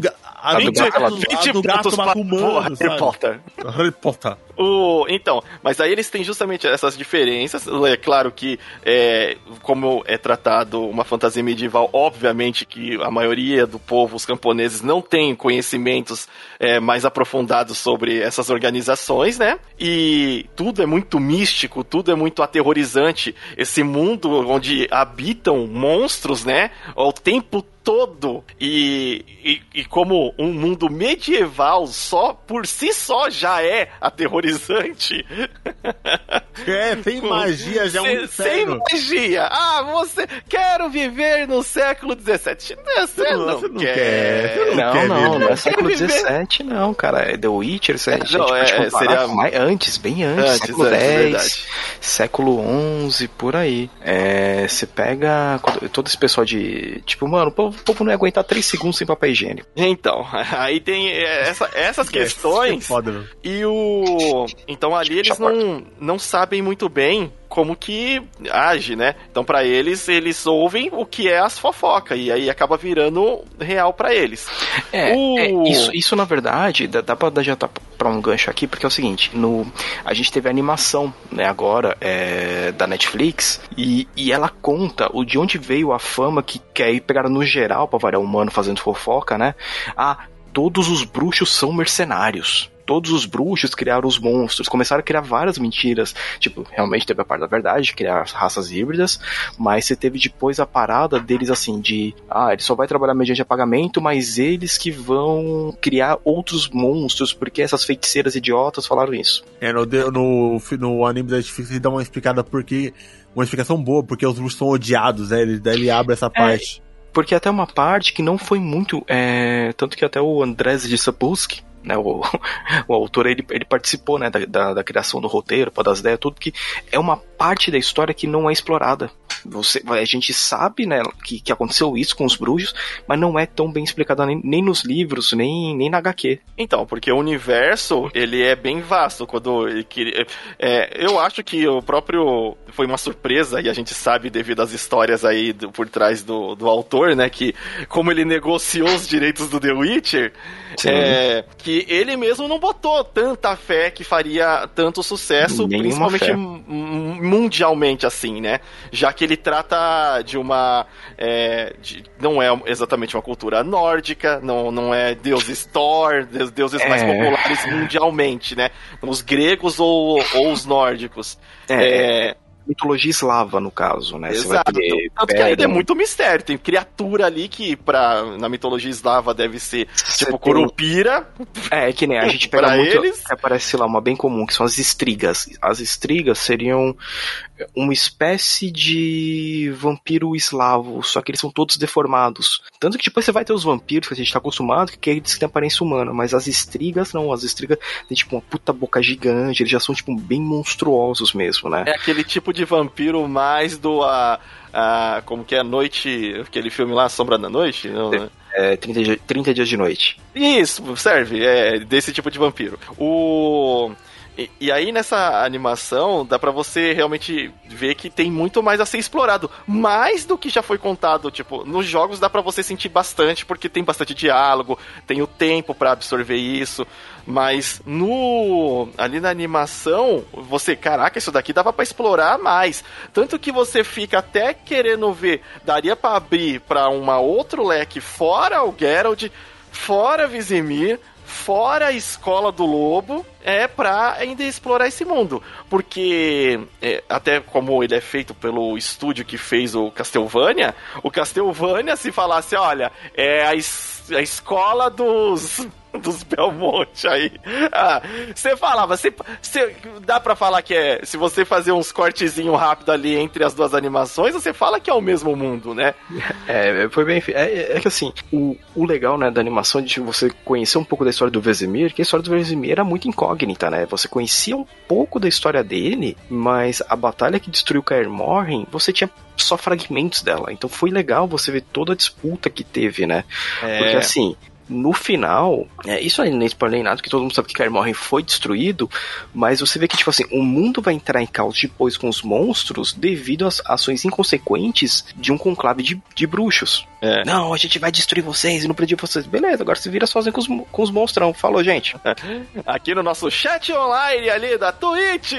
a 20, do gato, 20 a do gato humano, Harry Potter. Harry Potter. O, então, mas aí eles têm justamente essas diferenças. É claro que, é, como é tratado uma fantasia medieval, obviamente que a maioria do povo, os camponeses, não tem conhecimentos é, mais aprofundados sobre essas organizações, né? E tudo é muito místico, tudo é muito aterrorizante. Esse mundo onde habitam monstros, né? O tempo todo. E, e, e, como um mundo medieval só por si só já é aterrorizante. É, sem magia já é um Sem magia. Ah, você quero viver no século XVII. Você não, não, não quer. não, não, quer não, não é século XVII, não, cara. É The Witcher, você, não, é, tipo, seria mais, antes, bem antes, antes século X, século XI, por aí. É, você pega todo esse pessoal de, tipo, mano, o povo, o povo não ia aguentar três segundos sem papel higiênico. Então, aí tem essa, essas questões. Foda, e o. Então ali eles não, não sabem muito bem como que age, né? Então, para eles, eles ouvem o que é as fofocas, e aí acaba virando real para eles. É, o... é, isso, isso na verdade, dá, dá pra já tá pra um gancho aqui, porque é o seguinte, no, a gente teve a animação, né, agora, é, da Netflix, e, e ela conta o de onde veio a fama que, que aí pegaram no geral, pra variar humano fazendo fofoca, né? Ah, todos os bruxos são mercenários todos os bruxos criaram os monstros, começaram a criar várias mentiras. Tipo, realmente teve a parte da verdade, criar raças híbridas, mas você teve depois a parada deles assim, de ah, ele só vai trabalhar mediante pagamento, mas eles que vão criar outros monstros, porque essas feiticeiras idiotas falaram isso. É, no, no, no anime da Netflix ele dá uma explicada porque. Uma explicação boa, porque os bruxos são odiados, né? Ele, daí ele abre essa é, parte. Porque até uma parte que não foi muito. É, tanto que até o Andrés de Sapulski, né, o, o autor ele, ele participou né, da, da, da criação do roteiro, das ideias, tudo que é uma parte da história que não é explorada. Você, a gente sabe né, que, que aconteceu isso com os bruxos, mas não é tão bem explicado nem, nem nos livros, nem, nem na HQ. Então, porque o universo ele é bem vasto. Quando ele, é, eu acho que o próprio foi uma surpresa e a gente sabe devido às histórias aí do, por trás do, do autor, né, que como ele negociou os direitos do The Witcher, é, que ele mesmo não botou tanta fé que faria tanto sucesso, Nenhuma principalmente mundialmente assim, né? Já que ele trata de uma é, de, não é exatamente uma cultura nórdica, não, não é deuses Thor, deuses é. mais populares mundialmente, né? Os gregos ou, ou os nórdicos. É. é mitologia eslava, no caso, né? Exato. Ter Tanto que ainda é muito mistério. Tem criatura ali que pra, na mitologia eslava deve ser Você tipo tem... Curupira. É, que nem a gente pega pra muito, eles. Aparece lá uma bem comum, que são as estrigas. As estrigas seriam uma espécie de vampiro eslavo, só que eles são todos deformados. Tanto que depois você vai ter os vampiros que a gente tá acostumado, que eles têm aparência humana, mas as estrigas não, as estrigas têm tipo uma puta boca gigante, eles já são tipo bem monstruosos mesmo, né? É aquele tipo de vampiro mais do a, a como que é Noite, aquele filme lá Sombra da Noite, não, né? É, 30, 30 dias de noite. Isso, serve, é desse tipo de vampiro. O e, e, aí nessa animação dá para você realmente ver que tem muito mais a ser explorado, mais do que já foi contado, tipo, nos jogos dá para você sentir bastante porque tem bastante diálogo, tem o tempo para absorver isso, mas no ali na animação, você, caraca, isso daqui dava para explorar mais, tanto que você fica até querendo ver, daria para abrir para uma outro leque fora o Geralt, fora Vizimir, fora a escola do lobo, é pra ainda explorar esse mundo. Porque, é, até como ele é feito pelo estúdio que fez o Castlevania, o Castlevania, se falasse, olha, é a, es a escola dos dos Belmonte aí. Ah, você falava, você, você, dá para falar que é. Se você fazer uns cortezinho rápido ali entre as duas animações, você fala que é o mesmo mundo, né? É, foi bem. É, é que assim, o, o legal, né, da animação de você conhecer um pouco da história do Vesemir, que a história do Vesemir era muito incógnita, né? Você conhecia um pouco da história dele, mas a batalha que destruiu Kaer Morhen, você tinha só fragmentos dela. Então foi legal você ver toda a disputa que teve, né? É... Porque assim, no final, é, isso aí nem spoiler nem nada, que todo mundo sabe que Morhen foi destruído, mas você vê que, tipo assim, o mundo vai entrar em caos depois com os monstros devido às ações inconsequentes de um conclave de, de bruxos. É. Não, a gente vai destruir vocês e não predir vocês. Beleza, agora se vira sozinho com os, com os monstrão. Falou, gente. Aqui no nosso chat online ali da Twitch,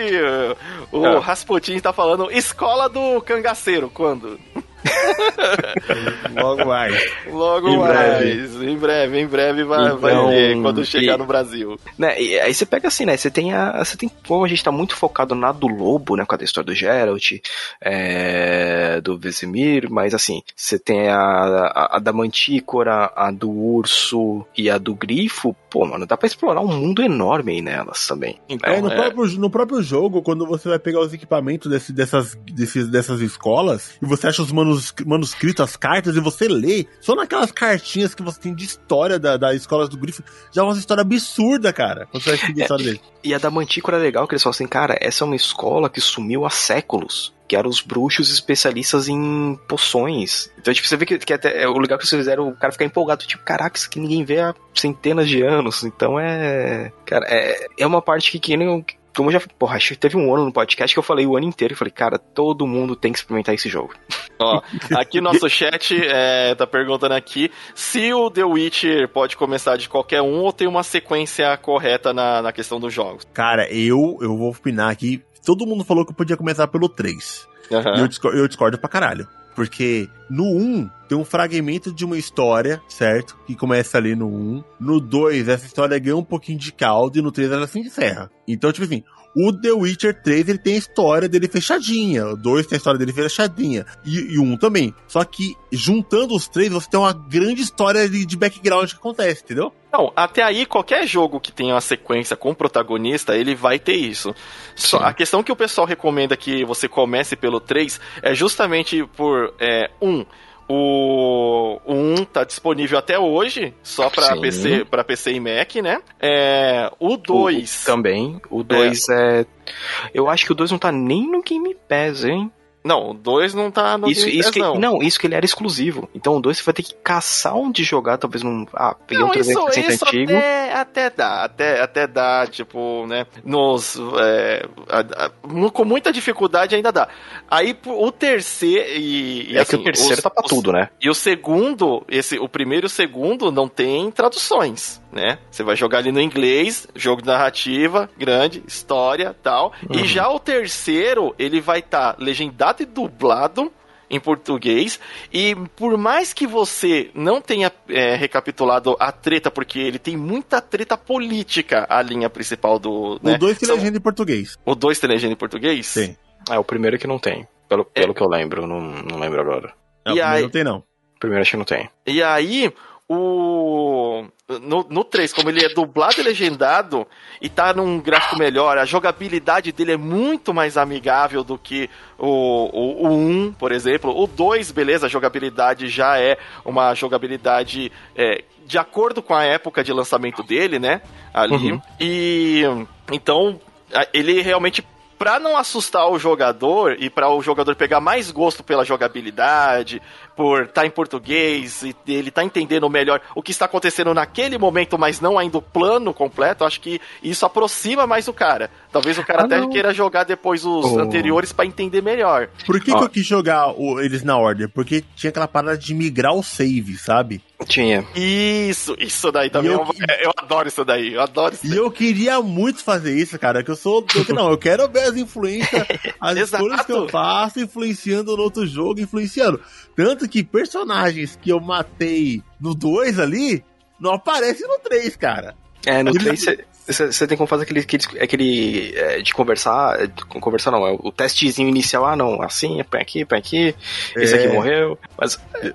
o é. Rasputin tá falando escola do cangaceiro, quando? Logo mais. Logo em mais. Breve. Em breve, em breve vai, então, vai ver quando chegar e, no Brasil. Né, e aí você pega assim, né? Você tem a. Você tem. Como a gente tá muito focado na do Lobo, né? Com a história do Geralt, é, do Vesemir, mas assim, você tem a, a, a, da Mantícora, a do Urso e a do Grifo. Pô, mano, dá pra explorar um mundo enorme aí nelas também. Então, é, no, é... Próprio, no próprio jogo, quando você vai pegar os equipamentos desse, dessas, desses, dessas escolas e você acha os manos manuscritos, as cartas, e você lê, só naquelas cartinhas que você tem de história da, da escola do Grifo, já é uma história absurda, cara. Quando você vai seguir a história dele. E a da Mantícora é legal, que eles falam assim, cara, essa é uma escola que sumiu há séculos que eram os bruxos especialistas em poções. Então, tipo, você vê que, que até é, o legal que vocês fizeram, o cara ficar empolgado, tipo, caraca, isso aqui ninguém vê há centenas de anos. Então é. Cara, é, é uma parte que, que nem, como já, porra, acho que teve um ano no podcast que eu falei o ano inteiro e falei, cara, todo mundo tem que experimentar esse jogo. Ó, aqui nosso chat é, tá perguntando aqui se o The Witcher pode começar de qualquer um ou tem uma sequência correta na, na questão dos jogos. Cara, eu, eu vou opinar aqui. Todo mundo falou que eu podia começar pelo 3. Uhum. E eu discordo, eu discordo pra caralho. Porque no 1 tem um fragmento de uma história, certo? Que começa ali no 1. No 2, essa história ganha um pouquinho de caldo e no 3 ela se encerra. Então, tipo assim, o The Witcher 3 ele tem a história dele fechadinha. O 2 tem a história dele fechadinha. E, e o 1 também. Só que juntando os três, você tem uma grande história de, de background que acontece, entendeu? Não, até aí, qualquer jogo que tenha uma sequência com protagonista, ele vai ter isso. Só, a questão que o pessoal recomenda que você comece pelo 3 é justamente por, é, um, o, o 1 tá disponível até hoje, só para PC, para PC e Mac, né? É, o 2 também. O 2 é. é. Eu acho que o 2 não tá nem no Game Pass, hein? Não, o 2 não tá no isso, Game isso Pass, que, não. não. isso que ele era exclusivo. Então o 2 você vai ter que caçar onde jogar, talvez num... Ah, peguei não, um 360 isso, isso antigo. Até, até dá, até, até dá, tipo, né, nos... É, a, a, com muita dificuldade ainda dá. Aí o terceiro e... e é assim, que o terceiro os, tá pra os, tudo, né? E o segundo, esse, o primeiro e o segundo não tem traduções né? Você vai jogar ali no inglês, jogo de narrativa, grande, história tal. Uhum. E já o terceiro, ele vai estar tá legendado e dublado em português. E por mais que você não tenha é, recapitulado a treta, porque ele tem muita treta política, a linha principal do. Né? O 2 tem São... legenda em português. O 2 tem legenda em português? Sim. É, o primeiro que não tem. Pelo, pelo é. que eu lembro, não, não lembro agora. Não, e aí, não tem, não. O primeiro acho que não tem. E aí, o. No, no 3, como ele é dublado e legendado e tá num gráfico melhor, a jogabilidade dele é muito mais amigável do que o, o, o 1, por exemplo. O 2, beleza, a jogabilidade já é uma jogabilidade é, de acordo com a época de lançamento dele, né? Ali. Uhum. E. Então, ele realmente para não assustar o jogador e para o jogador pegar mais gosto pela jogabilidade, por estar tá em português e ele tá entendendo melhor o que está acontecendo naquele momento, mas não ainda o plano completo, acho que isso aproxima mais o cara. Talvez o cara ah, até não. queira jogar depois os oh. anteriores para entender melhor. Por que, que eu quis jogar o, eles na ordem? Porque tinha aquela parada de migrar o save, sabe? Tinha. Isso, isso daí também. Eu, eu, eu, adoro isso daí, eu adoro isso. E eu queria muito fazer isso, cara, que eu sou. não, eu quero ver as influências, as escolhas que eu faço influenciando no outro jogo, influenciando. Tanto que personagens que eu matei no 2 ali não aparecem no 3, cara. É, no 3 você tem como fazer aquele, aquele, aquele é, de conversar, é, de conversar não, é o testezinho inicial, ah não, assim, põe aqui, põe aqui, esse aqui é. morreu, mas é,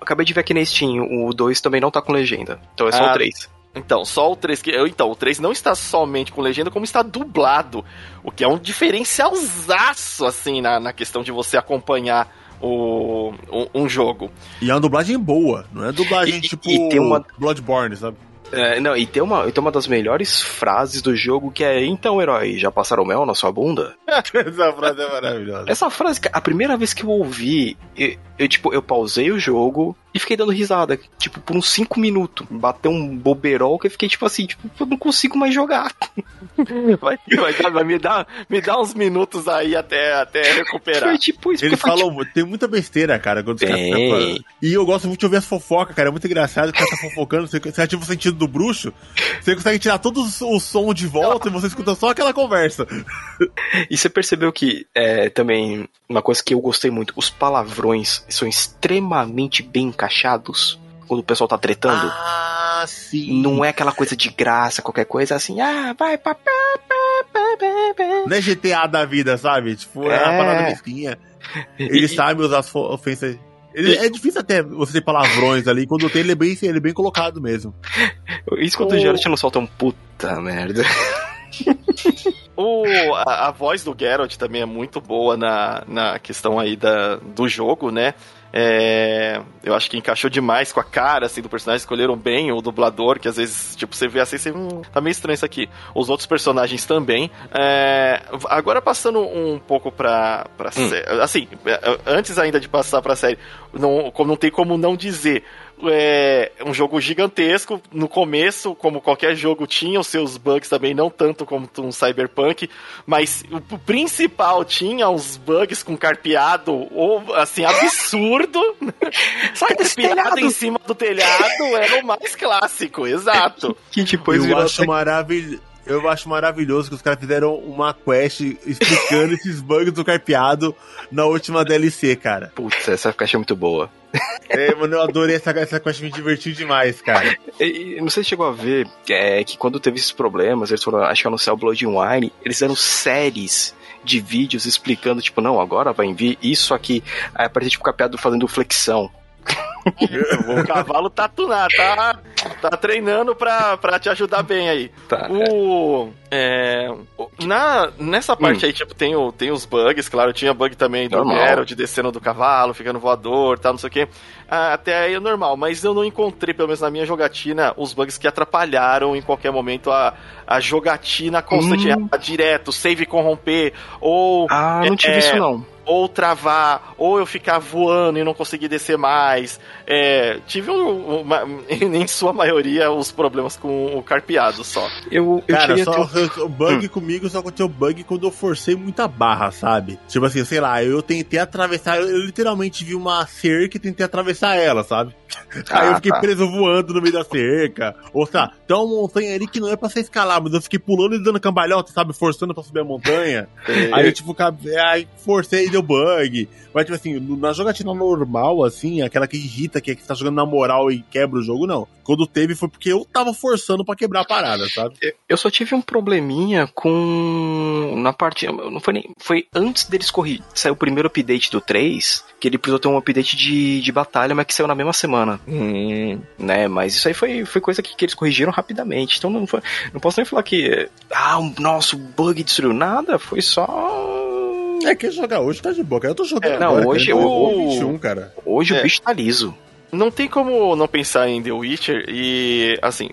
acabei de ver aqui na Steam, o 2 também não tá com legenda, então é só ah, o 3. Então, só o 3 que. Então, o 3 não está somente com legenda, como está dublado. O que é um diferencialzaço, assim, na, na questão de você acompanhar o, um, um jogo. E é uma dublagem boa, não é dublagem e, tipo e tem uma... Bloodborne, sabe? É, não, e tem, uma, tem uma das melhores frases do jogo que é: Então, herói, já passaram mel na sua bunda? Essa frase é maravilhosa. Essa frase, a primeira vez que eu ouvi, eu, eu, tipo, eu pausei o jogo e fiquei dando risada, tipo, por uns 5 minutos. Bateu um boberol que eu fiquei, tipo assim, tipo, eu não consigo mais jogar. Vai, vai, vai me, dar, me dá uns minutos aí até, até recuperar. Foi tipo isso. Ele falou, tipo... tem muita besteira, cara, quando tem. Tá e eu gosto muito de ouvir as fofocas, cara, é muito engraçado, cara tá fofocando, você, você ativa o sentido do bruxo, você consegue tirar todo o som de volta e você escuta só aquela conversa. E você percebeu que é, também uma coisa que eu gostei muito, os palavrões são extremamente bem encaixados quando o pessoal tá tretando. Ah, sim. Não é aquela coisa de graça, qualquer coisa assim, ah, vai pra. Não é GTA da vida, sabe? Tipo, é, é uma parada mesquinha. Ele sabe usar as ofensas. Ele, é difícil até você ter palavrões ali. Quando tem, ele é bem, ele é bem colocado mesmo. Isso quando o Geralt não solta um puta merda. O, a, a, voz do Geralt também é muito boa na, na questão aí da, do jogo, né? É, eu acho que encaixou demais com a cara assim, do personagem. Escolheram bem o dublador, que às vezes, tipo, você vê assim, você, hum, tá meio estranho isso aqui. Os outros personagens também. É, agora passando um pouco pra, pra hum. série. Assim, antes ainda de passar pra série, não, não tem como não dizer é um jogo gigantesco. No começo, como qualquer jogo, tinha os seus bugs também, não tanto como um Cyberpunk, mas o principal tinha uns bugs com carpeado, ou assim, absurdo. Sai desse telhado em cima do telhado era o mais clássico, exato. Que depois Eu acho maravilhoso eu acho maravilhoso que os caras fizeram uma quest explicando esses bugs do carpeado na última DLC, cara. Putz, essa quest é muito boa. É, mano, eu adorei essa, essa quest, me divertiu demais, cara. E, não sei se chegou a ver é, que quando teve esses problemas, eles foram, acho que anunciar o Blood Wine, eles fizeram séries de vídeos explicando, tipo, não, agora vai vir isso aqui. Aí aparece, tipo, capeado fazendo flexão. o cavalo tá, tá, tá treinando pra, pra te ajudar bem aí. Tá, o, é, na, nessa parte hum. aí, tipo, tem, o, tem os bugs, claro, tinha bug também do Geralt descendo do cavalo, ficando voador, tal, não sei o que. Ah, até aí é normal, mas eu não encontrei, pelo menos na minha jogatina, os bugs que atrapalharam em qualquer momento a, a jogatina constante, hum. direto, save corromper, ou... Ah, não tive é, isso não ou travar, ou eu ficar voando e não conseguir descer mais. É, tive um, uma, em sua maioria os problemas com o carpeado só. Eu, eu Cara, só ter... o bug hum. comigo só aconteceu bug quando eu forcei muita barra, sabe? Tipo assim, sei lá, eu tentei atravessar, eu literalmente vi uma cerca e tentei atravessar ela, sabe? Ah, Aí eu fiquei tá. preso voando no meio da cerca. Ou tá, tem uma montanha ali que não é pra você escalar, mas eu fiquei pulando e dando cambalhota, sabe? Forçando pra subir a montanha. É. Aí, tipo, aí forcei e deu bug. Mas, tipo assim, na jogatina normal, assim, aquela que irrita, que, é que tá jogando na moral e quebra o jogo, não. Quando teve foi porque eu tava forçando pra quebrar a parada, sabe? Eu só tive um probleminha com. Na parte. Não foi nem. Foi antes deles correr. Saiu o primeiro update do 3, que ele precisou ter um update de, de batalha, mas que saiu na mesma semana. Hum. Né? Mas isso aí foi, foi coisa que, que eles corrigiram rapidamente. Então não foi. Não posso nem falar que. Ah, o nosso bug destruiu nada. Foi só é que jogar hoje tá de boa, Eu tô jogando é, não, agora, hoje cara, o... 21, cara. Hoje é. o bicho tá liso. Não tem como não pensar em The Witcher e, assim,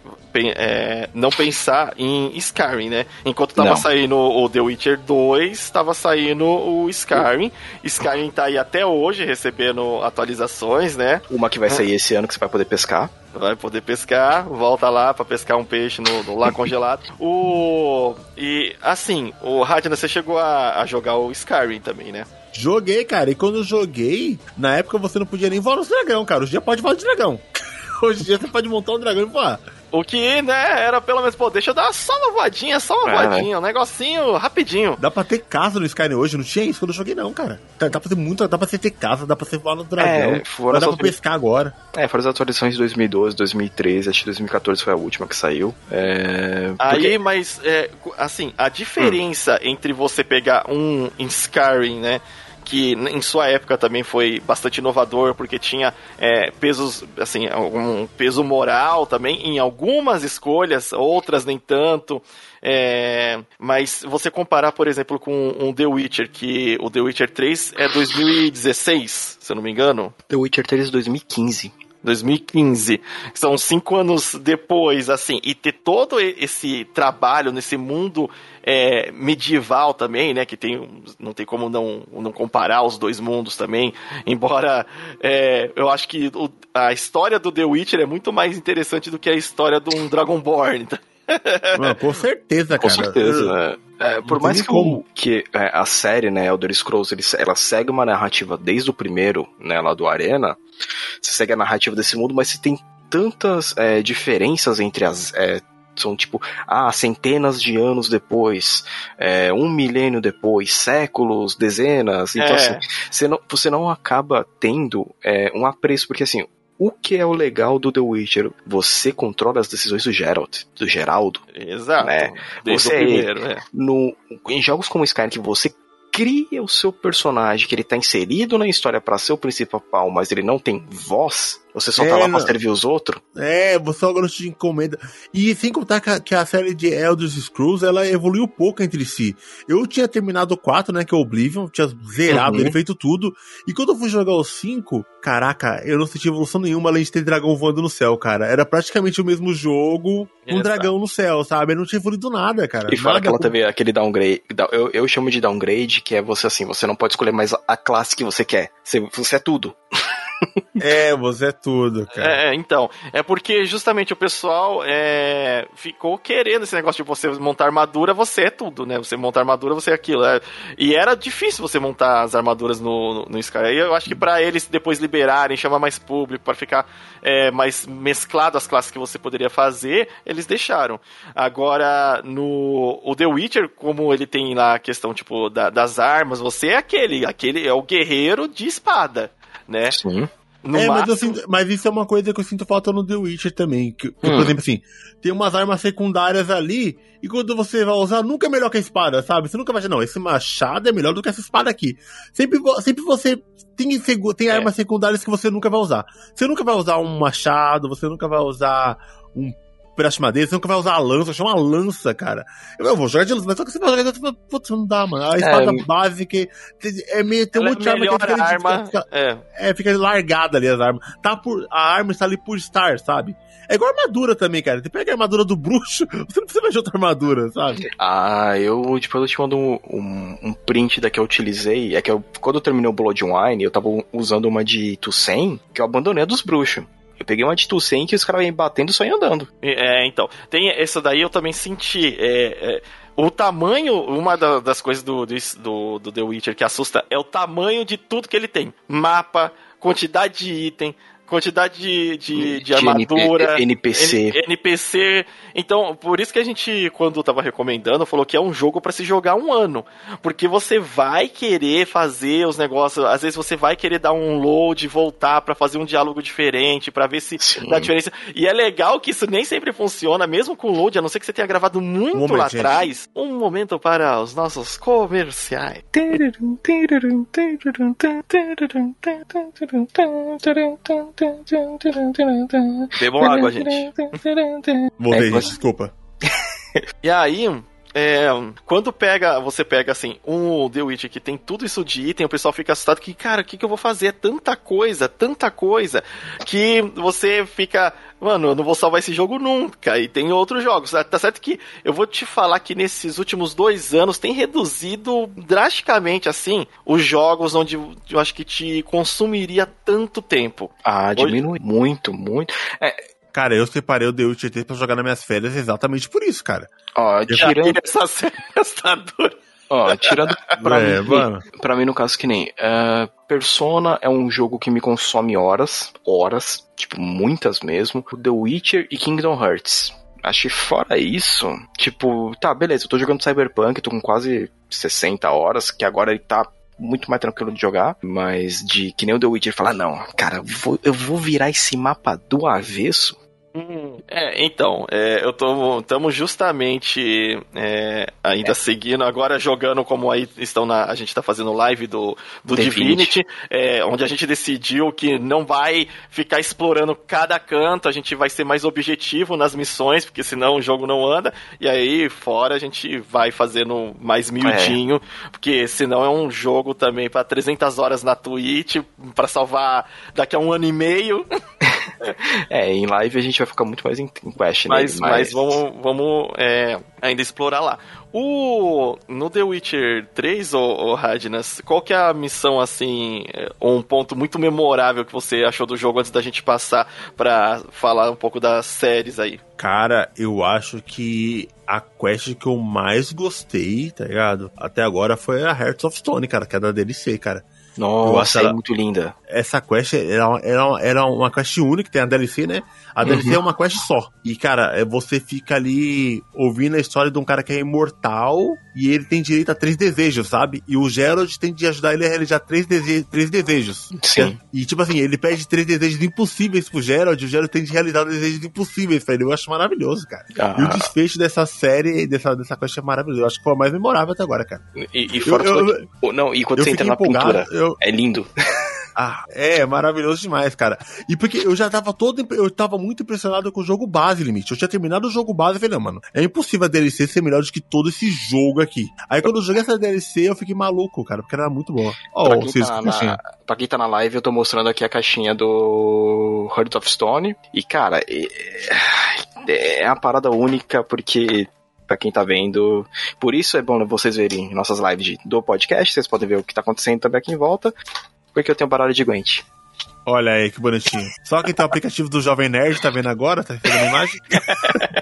é, não pensar em Skyrim, né? Enquanto tava não. saindo o The Witcher 2, tava saindo o Skyrim. Skyrim tá aí até hoje recebendo atualizações, né? Uma que vai sair esse ano que você vai poder pescar vai poder pescar, volta lá para pescar um peixe no, no lá congelado. O e assim, o Radna, você chegou a, a, jogar o Skyrim também, né? Joguei, cara. E quando eu joguei, na época você não podia nem voar no dragão, cara. Hoje em dia pode voar de dragão. Hoje em dia você pode montar um dragão e voar. O que, né, era pelo menos, pô, deixa eu dar só uma voadinha, só uma é, voadinha, um negocinho rapidinho. Dá pra ter casa no Skyrim hoje, não tinha isso quando eu joguei não, cara. Dá, dá pra ter muito, dá pra você ter casa, dá pra você voar no dragão, é, foram dá pra pescar agora. É, foram as atualizações de 2012, 2013, acho que 2014 foi a última que saiu. É... Aí, Porque... mas, é, assim, a diferença hum. entre você pegar um Skyrim, né, que em sua época também foi bastante inovador, porque tinha é, pesos, assim, um peso moral também em algumas escolhas, outras nem tanto. É, mas você comparar, por exemplo, com um The Witcher, que o The Witcher 3 é 2016, se eu não me engano. The Witcher 3 é 2015. 2015. São cinco anos depois, assim, e ter todo esse trabalho nesse mundo é, medieval também, né? Que tem, não tem como não, não comparar os dois mundos também. Embora é, eu acho que o, a história do The Witcher é muito mais interessante do que a história de um Dragonborn. Tá? Com certeza, cara. Com certeza. Né? É, por mais que, o, que é, a série, né, Elder Scrolls, ele, ela segue uma narrativa desde o primeiro, né, lá do Arena, você segue a narrativa desse mundo, mas você tem tantas é, diferenças entre as. É, são tipo, ah, centenas de anos depois, é, um milênio depois, séculos, dezenas. Então, é. assim, você não, você não acaba tendo é, um apreço, porque assim, o que é o legal do The Witcher? Você controla as decisões do Geralt, do Geraldo. Exato. Né? Você, primeiro, é. no, em jogos como Skyrim, que você cria o seu personagem, que ele tá inserido na história para ser o principal, mas ele não tem voz, você só é, tá lá pra servir os outros? É, você agora te encomenda. E sem contar que a, que a, série de Elder Scrolls, ela evoluiu pouco entre si. Eu tinha terminado o 4, né, que é o Oblivion, tinha zerado uhum. ele, feito tudo. E quando eu fui jogar o 5, caraca, eu não senti evolução nenhuma além de ter dragão voando no céu, cara. Era praticamente o mesmo jogo com um dragão no céu, sabe? Eu não tinha evoluído nada, cara. E nada que ela teve aquele downgrade, eu, eu chamo de downgrade, que é você assim, você não pode escolher mais a classe que você quer. Você, você é tudo. é, você é tudo, cara. É, então. É porque justamente o pessoal é, ficou querendo esse negócio de você montar armadura, você é tudo, né? Você montar armadura, você é aquilo. É, e era difícil você montar as armaduras no, no, no Sky. Eu acho que para eles depois liberarem, chamar mais público, para ficar é, mais mesclado as classes que você poderia fazer, eles deixaram. Agora, no o The Witcher, como ele tem lá a questão, tipo, da, das armas, você é aquele, aquele é o guerreiro de espada né? Sim. No é, mas, sinto, mas, isso é uma coisa que eu sinto falta no The Witcher também. Que, hum. Por exemplo, assim, tem umas armas secundárias ali, e quando você vai usar, nunca é melhor que a espada, sabe? Você nunca vai dizer, não, esse machado é melhor do que essa espada aqui. Sempre, sempre você tem, tem é. armas secundárias que você nunca vai usar. Você nunca vai usar um machado, você nunca vai usar um pedaço de madeira, você nunca vai usar a lança, chama uma lança, cara. Eu, eu vou jogar de lança, mas só que você vai jogar de lança, putz, não dá, mano. A espada é, básica é meio, tem um monte de arma que fica, arma, fica, é. é, fica largada ali as armas. Tá por, a arma está ali por estar, sabe? É igual armadura também, cara. Você pega a armadura do bruxo, você não precisa de outra armadura, sabe? Ah, eu, depois eu te mando um, um, um, print da que eu utilizei. É que eu, quando eu terminei o Bloodwine, eu tava usando uma de Tucson, que eu abandonei a dos bruxos. Eu peguei uma de Tucson que os caras vêm batendo só ia andando. É, então. Tem essa daí eu também senti. É, é, o tamanho, uma da, das coisas do, do, do The Witcher que assusta é o tamanho de tudo que ele tem. Mapa, quantidade de item, quantidade de, de, de armadura, NPC. NPC. Então, por isso que a gente, quando tava recomendando, falou que é um jogo para se jogar um ano. Porque você vai querer fazer os negócios, às vezes você vai querer dar um load, voltar para fazer um diálogo diferente, para ver se Sim. dá diferença. E é legal que isso nem sempre funciona, mesmo com load, a não ser que você tenha gravado muito um momento, lá atrás. Um momento para os nossos comerciais. Bebam água, gente. Voltei, é, desculpa. E aí, é, quando pega, você pega assim, um The Witch que tem tudo isso de item, o pessoal fica assustado que, cara, o que, que eu vou fazer? É tanta coisa, tanta coisa, que você fica, mano, eu não vou salvar esse jogo nunca. E tem outros jogos. Tá certo que eu vou te falar que nesses últimos dois anos tem reduzido drasticamente, assim, os jogos onde eu acho que te consumiria tanto tempo. Ah, diminui Hoje... muito, muito. É, Cara, eu separei o The Witcher 3 pra jogar nas minhas férias exatamente por isso, cara. Ó, tirando essa dura. Ó, tirando pra, é, mim, mano. pra mim, no caso, que nem. Uh, Persona é um jogo que me consome horas, horas, tipo, muitas mesmo. The Witcher e Kingdom Hearts. Acho que fora isso, tipo, tá, beleza, eu tô jogando Cyberpunk, tô com quase 60 horas, que agora ele tá muito mais tranquilo de jogar, mas de que nem o The Witcher falar, não, cara, vou, eu vou virar esse mapa do avesso Hum, é, então, é, eu tô, estamos justamente é, ainda é. seguindo, agora jogando como aí estão na, a gente está fazendo live do, do Divinity, é, onde a gente decidiu que não vai ficar explorando cada canto, a gente vai ser mais objetivo nas missões, porque senão o jogo não anda, e aí fora a gente vai fazendo mais miudinho, é. porque senão é um jogo também para 300 horas na Twitch, para salvar daqui a um ano e meio. é, em live a gente vai ficar muito mais em, em quest, né? Mas, mas... vamos, vamos é, ainda explorar lá. O, no The Witcher 3, o, o Radnas, qual que é a missão, assim, ou um ponto muito memorável que você achou do jogo antes da gente passar pra falar um pouco das séries aí? Cara, eu acho que a quest que eu mais gostei, tá ligado? Até agora foi a Hearts of Stone, cara, que é da DLC, cara. Nossa, ela, é muito linda. Essa quest era, era, era uma quest única, tem a DLC, né? A DLC uhum. é uma quest só. E, cara, é, você fica ali ouvindo a história de um cara que é imortal e ele tem direito a três desejos, sabe? E o Gerald tem de ajudar ele a realizar três, dese três desejos. Sim. E, tipo assim, ele pede três desejos impossíveis pro Gerald e o Gerald tem de realizar desejos impossíveis pra ele. Eu acho maravilhoso, cara. Ah. E o desfecho dessa série, dessa, dessa quest é maravilhoso. Eu acho que foi a mais memorável até agora, cara. E, e fora eu, eu, Não, e quando você entra na pintura, eu... é lindo. Ah, é, maravilhoso demais, cara. E porque eu já tava todo. Eu tava muito impressionado com o jogo base, limite. Eu tinha terminado o jogo base e falei, não, mano, é impossível a DLC ser melhor do que todo esse jogo aqui. Aí quando eu joguei essa DLC, eu fiquei maluco, cara, porque era muito boa. Ó, pra, quem tá na, pra quem tá na live, eu tô mostrando aqui a caixinha do Heart of Stone. E, cara, é, é uma parada única porque para quem tá vendo. Por isso é bom vocês verem nossas lives do podcast, vocês podem ver o que tá acontecendo também aqui em volta porque eu tenho baralho de Gwent. Olha aí, que bonitinho. Só quem tem o aplicativo do Jovem Nerd tá vendo agora, tá fazendo imagem.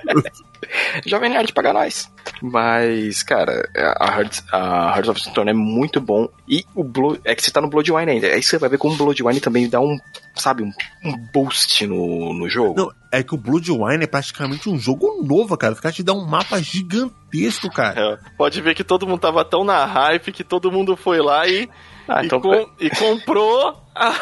Jovem Nerd paga nós. Mas, cara, a Hearts, a Hearts of Stone é muito bom. E o Blood. É que você tá no Bloodwine ainda. Aí você vai ver como o Bloodwine também dá um, sabe, um, um boost no, no jogo. Não, é que o Bloodwine é praticamente um jogo novo, cara. Os caras te dão um mapa gigantesco, cara. É, pode ver que todo mundo tava tão na hype que todo mundo foi lá e ah, então... e, com, e, comprou a,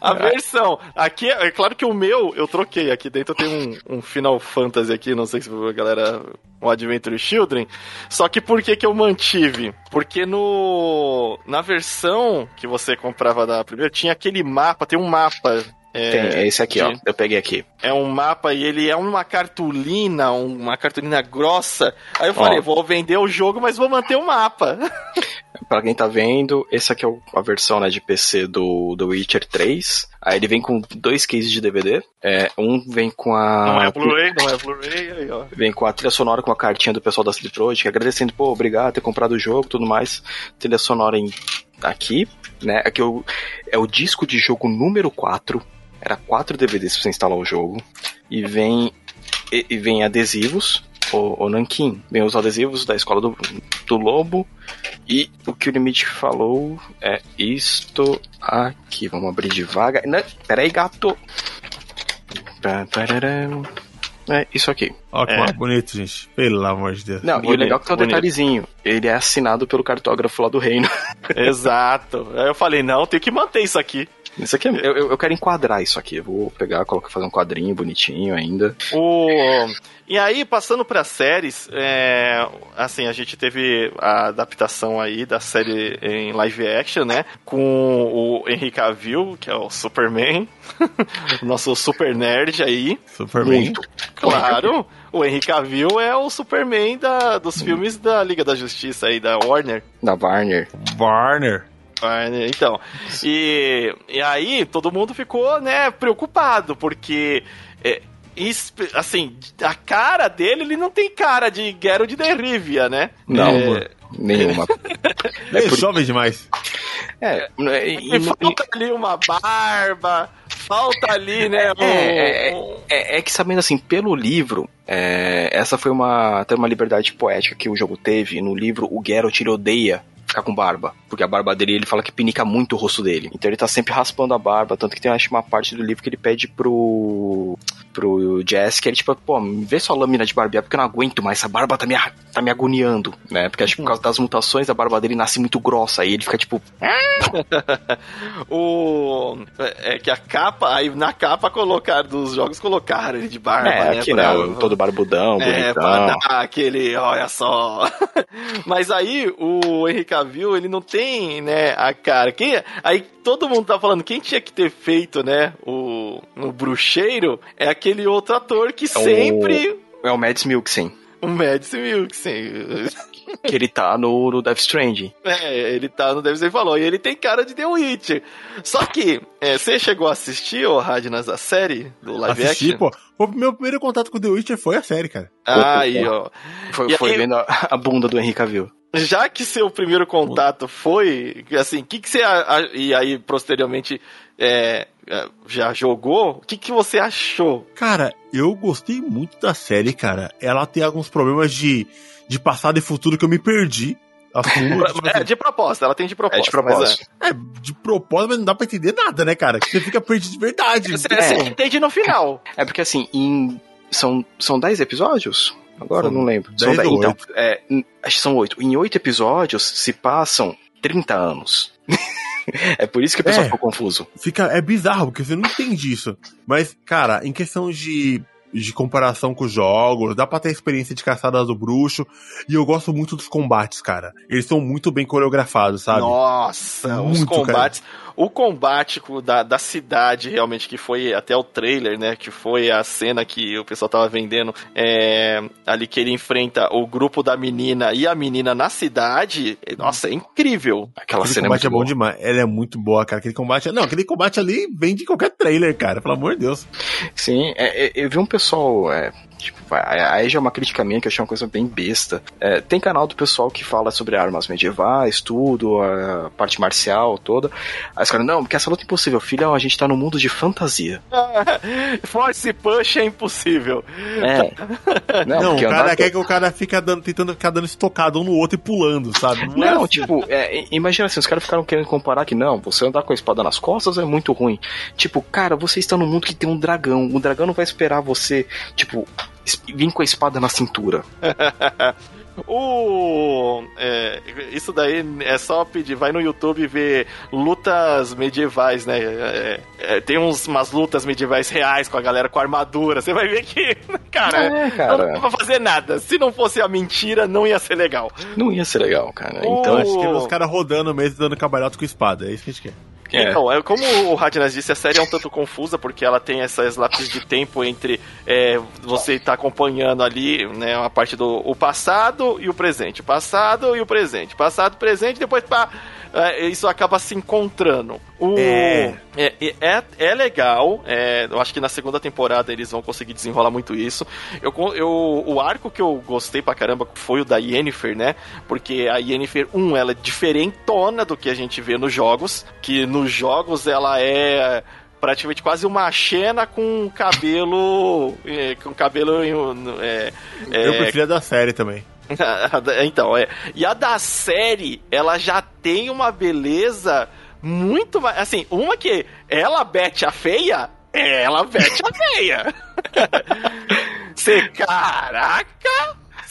a versão. Aqui, é claro que o meu eu troquei. Aqui dentro tem um, um Final Fantasy aqui, não sei se a galera. O Adventure Children. Só que por que, que eu mantive? Porque no. Na versão que você comprava da primeira, tinha aquele mapa, tem um mapa é, Tem, é esse aqui, ó. Eu peguei aqui. É um mapa e ele é uma cartolina, uma cartolina grossa. Aí eu falei, ó. vou vender o jogo, mas vou manter o mapa. pra quem tá vendo, essa aqui é a versão né, de PC do, do Witcher 3. Aí ele vem com dois cases de DVD. É, um vem com a. Não é Blu-ray, não é Blu-ray, aí, ó. Vem com a trilha sonora com a cartinha do pessoal da CD Projekt, agradecendo, pô, obrigado por ter comprado o jogo tudo mais. Trilha sonora em, aqui, né? Aqui é o, é o disco de jogo número 4 era quatro DVDs pra você instalar o jogo. E vem, e, e vem adesivos, o, o Nankin. Vem os adesivos da escola do, do Lobo. E o que o limite falou é isto aqui. Vamos abrir devagar. Não, peraí, gato. É isso aqui. Ó, que é. bonito, gente. Pelo amor de Deus. Não, bonito, e o legal é que tem um bonito. detalhezinho. Ele é assinado pelo cartógrafo lá do reino. Exato. Aí eu falei, não, tem que manter isso aqui. Isso aqui é, eu, eu quero enquadrar isso aqui. Eu vou pegar, colocar, fazer um quadrinho bonitinho ainda. O... E aí, passando para séries, é... assim, a gente teve a adaptação aí da série em live action, né? Com o Henry Cavill, que é o Superman. Nosso super nerd aí. Superman. Muito. Claro. O Henry Cavill é o Superman da, dos filmes da Liga da Justiça aí, da Warner. Da Warner. Warner. Então, e, e aí todo mundo ficou, né, preocupado, porque, é, assim, a cara dele, ele não tem cara de Geralt de Rivia, né? Não, é... nenhuma. é por... jovem demais. É, e, falta ali uma barba, falta ali, né? Um... É, é, é, é, que sabendo assim, pelo livro, é, essa foi uma até uma liberdade poética que o jogo teve. No livro, o Geralt ele odeia com barba. Porque a barba dele, ele fala que pinica muito o rosto dele. Então ele tá sempre raspando a barba. Tanto que tem, acho, uma parte do livro que ele pede pro. Pro Jess, que ele, tipo, pô, me vê sua lâmina de barbear, porque eu não aguento mais. Essa barba tá me, tá me agoniando, né? Porque acho que por causa das mutações, a barba dele nasce muito grossa. Aí ele fica, tipo. o. É que a capa, aí na capa colocar dos jogos colocaram ele de barba, é, né? Aqui, pra... né? Todo barbudão, é, bonitão. Pra dar aquele, olha só. Mas aí o Henrique viu, ele não tem, né, a cara. Quem, aí todo mundo tá falando, quem tinha que ter feito, né, o, o bruxeiro é aquele outro ator que é sempre... O, é o Mads Mikkelsen. O Mads Mikkelsen. que ele tá no, no Death Stranding. É, ele tá no Death Stranding, falou, e ele tem cara de The Witcher. Só que, é, você chegou a assistir, ô Radnas, a série do live Assisti, action? pô. O meu primeiro contato com The Witcher foi a série, cara. Ah, aí, ó. Foi, foi aí... vendo a, a, bunda do Henrique Cavill já que seu primeiro contato foi, assim, o que, que você. E aí, posteriormente, é, é, já jogou, o que, que você achou? Cara, eu gostei muito da série, cara. Ela tem alguns problemas de, de passado e futuro que eu me perdi. Assumo, tipo é, assim. de propósito, ela tem de propósito. É de propósito. É. é. de propósito, mas não dá pra entender nada, né, cara? Você fica perdido de verdade. Você, é. você entende no final. É porque assim, em, são, são 10 episódios? Agora são eu não lembro. São 10, então, é, acho que são 8. Em 8 episódios se passam 30 anos. é por isso que o pessoal é, ficou confuso. Fica, é bizarro, porque você não entende isso. Mas, cara, em questão de, de comparação com os jogos, dá pra ter a experiência de caçada do bruxo. E eu gosto muito dos combates, cara. Eles são muito bem coreografados, sabe? Nossa, muito, os combates. Cara. O combate da, da cidade, realmente, que foi até o trailer, né? Que foi a cena que o pessoal tava vendendo é, ali que ele enfrenta o grupo da menina e a menina na cidade. Nossa, é incrível. Aquela aquele cena é combate é, é bom demais. Ela é muito boa, cara. Aquele combate. Não, aquele combate ali vem de qualquer trailer, cara. Pelo amor de Deus. Sim, é, é eu vi um pessoal. É, Tipo, aí já é uma crítica minha que eu achei uma coisa bem besta. É, tem canal do pessoal que fala sobre armas medievais, tudo, a parte marcial toda. Aí os caras, não, porque essa luta é impossível. Filha, a gente tá no mundo de fantasia. Force push é impossível. É. Não, não o cara andar... quer que o cara fica dando, tentando ficar dando estocado um no outro e pulando, sabe? Não, não é tipo, é, imagina assim, os caras ficaram querendo comparar que não, você andar com a espada nas costas é muito ruim. Tipo, cara, você está no mundo que tem um dragão. O dragão não vai esperar você, tipo, vir com a espada na cintura. O. É, isso daí é só pedir. Vai no YouTube ver lutas medievais, né? É, é, tem uns, umas lutas medievais reais com a galera com armadura. Você vai ver que, cara, é, cara. não dá pra fazer nada. Se não fosse a mentira, não ia ser legal. Não ia ser legal, cara. Então. Acho que os caras rodando mesmo dando cambalhota com espada. É isso que a gente quer. É. Então, é como o Radnas disse, a série é um tanto confusa, porque ela tem essas lápis de tempo entre é, você estar tá acompanhando ali, né, uma parte do o passado e o presente. Passado e o presente. Passado, presente, depois pá, é, isso acaba se encontrando. O, é. É, é, é legal, é, eu acho que na segunda temporada eles vão conseguir desenrolar muito isso. Eu, eu, o arco que eu gostei pra caramba foi o da Yennefer, né? Porque a Yennefer, um, ela é diferentona do que a gente vê nos jogos, que nos jogos ela é praticamente quase uma Xena com cabelo. É, com cabelo. É, é, eu prefiro a da série também. então, é. E a da série, ela já tem uma beleza muito mais. Assim, uma que ela bete a feia, ela bete a feia. Você, caraca!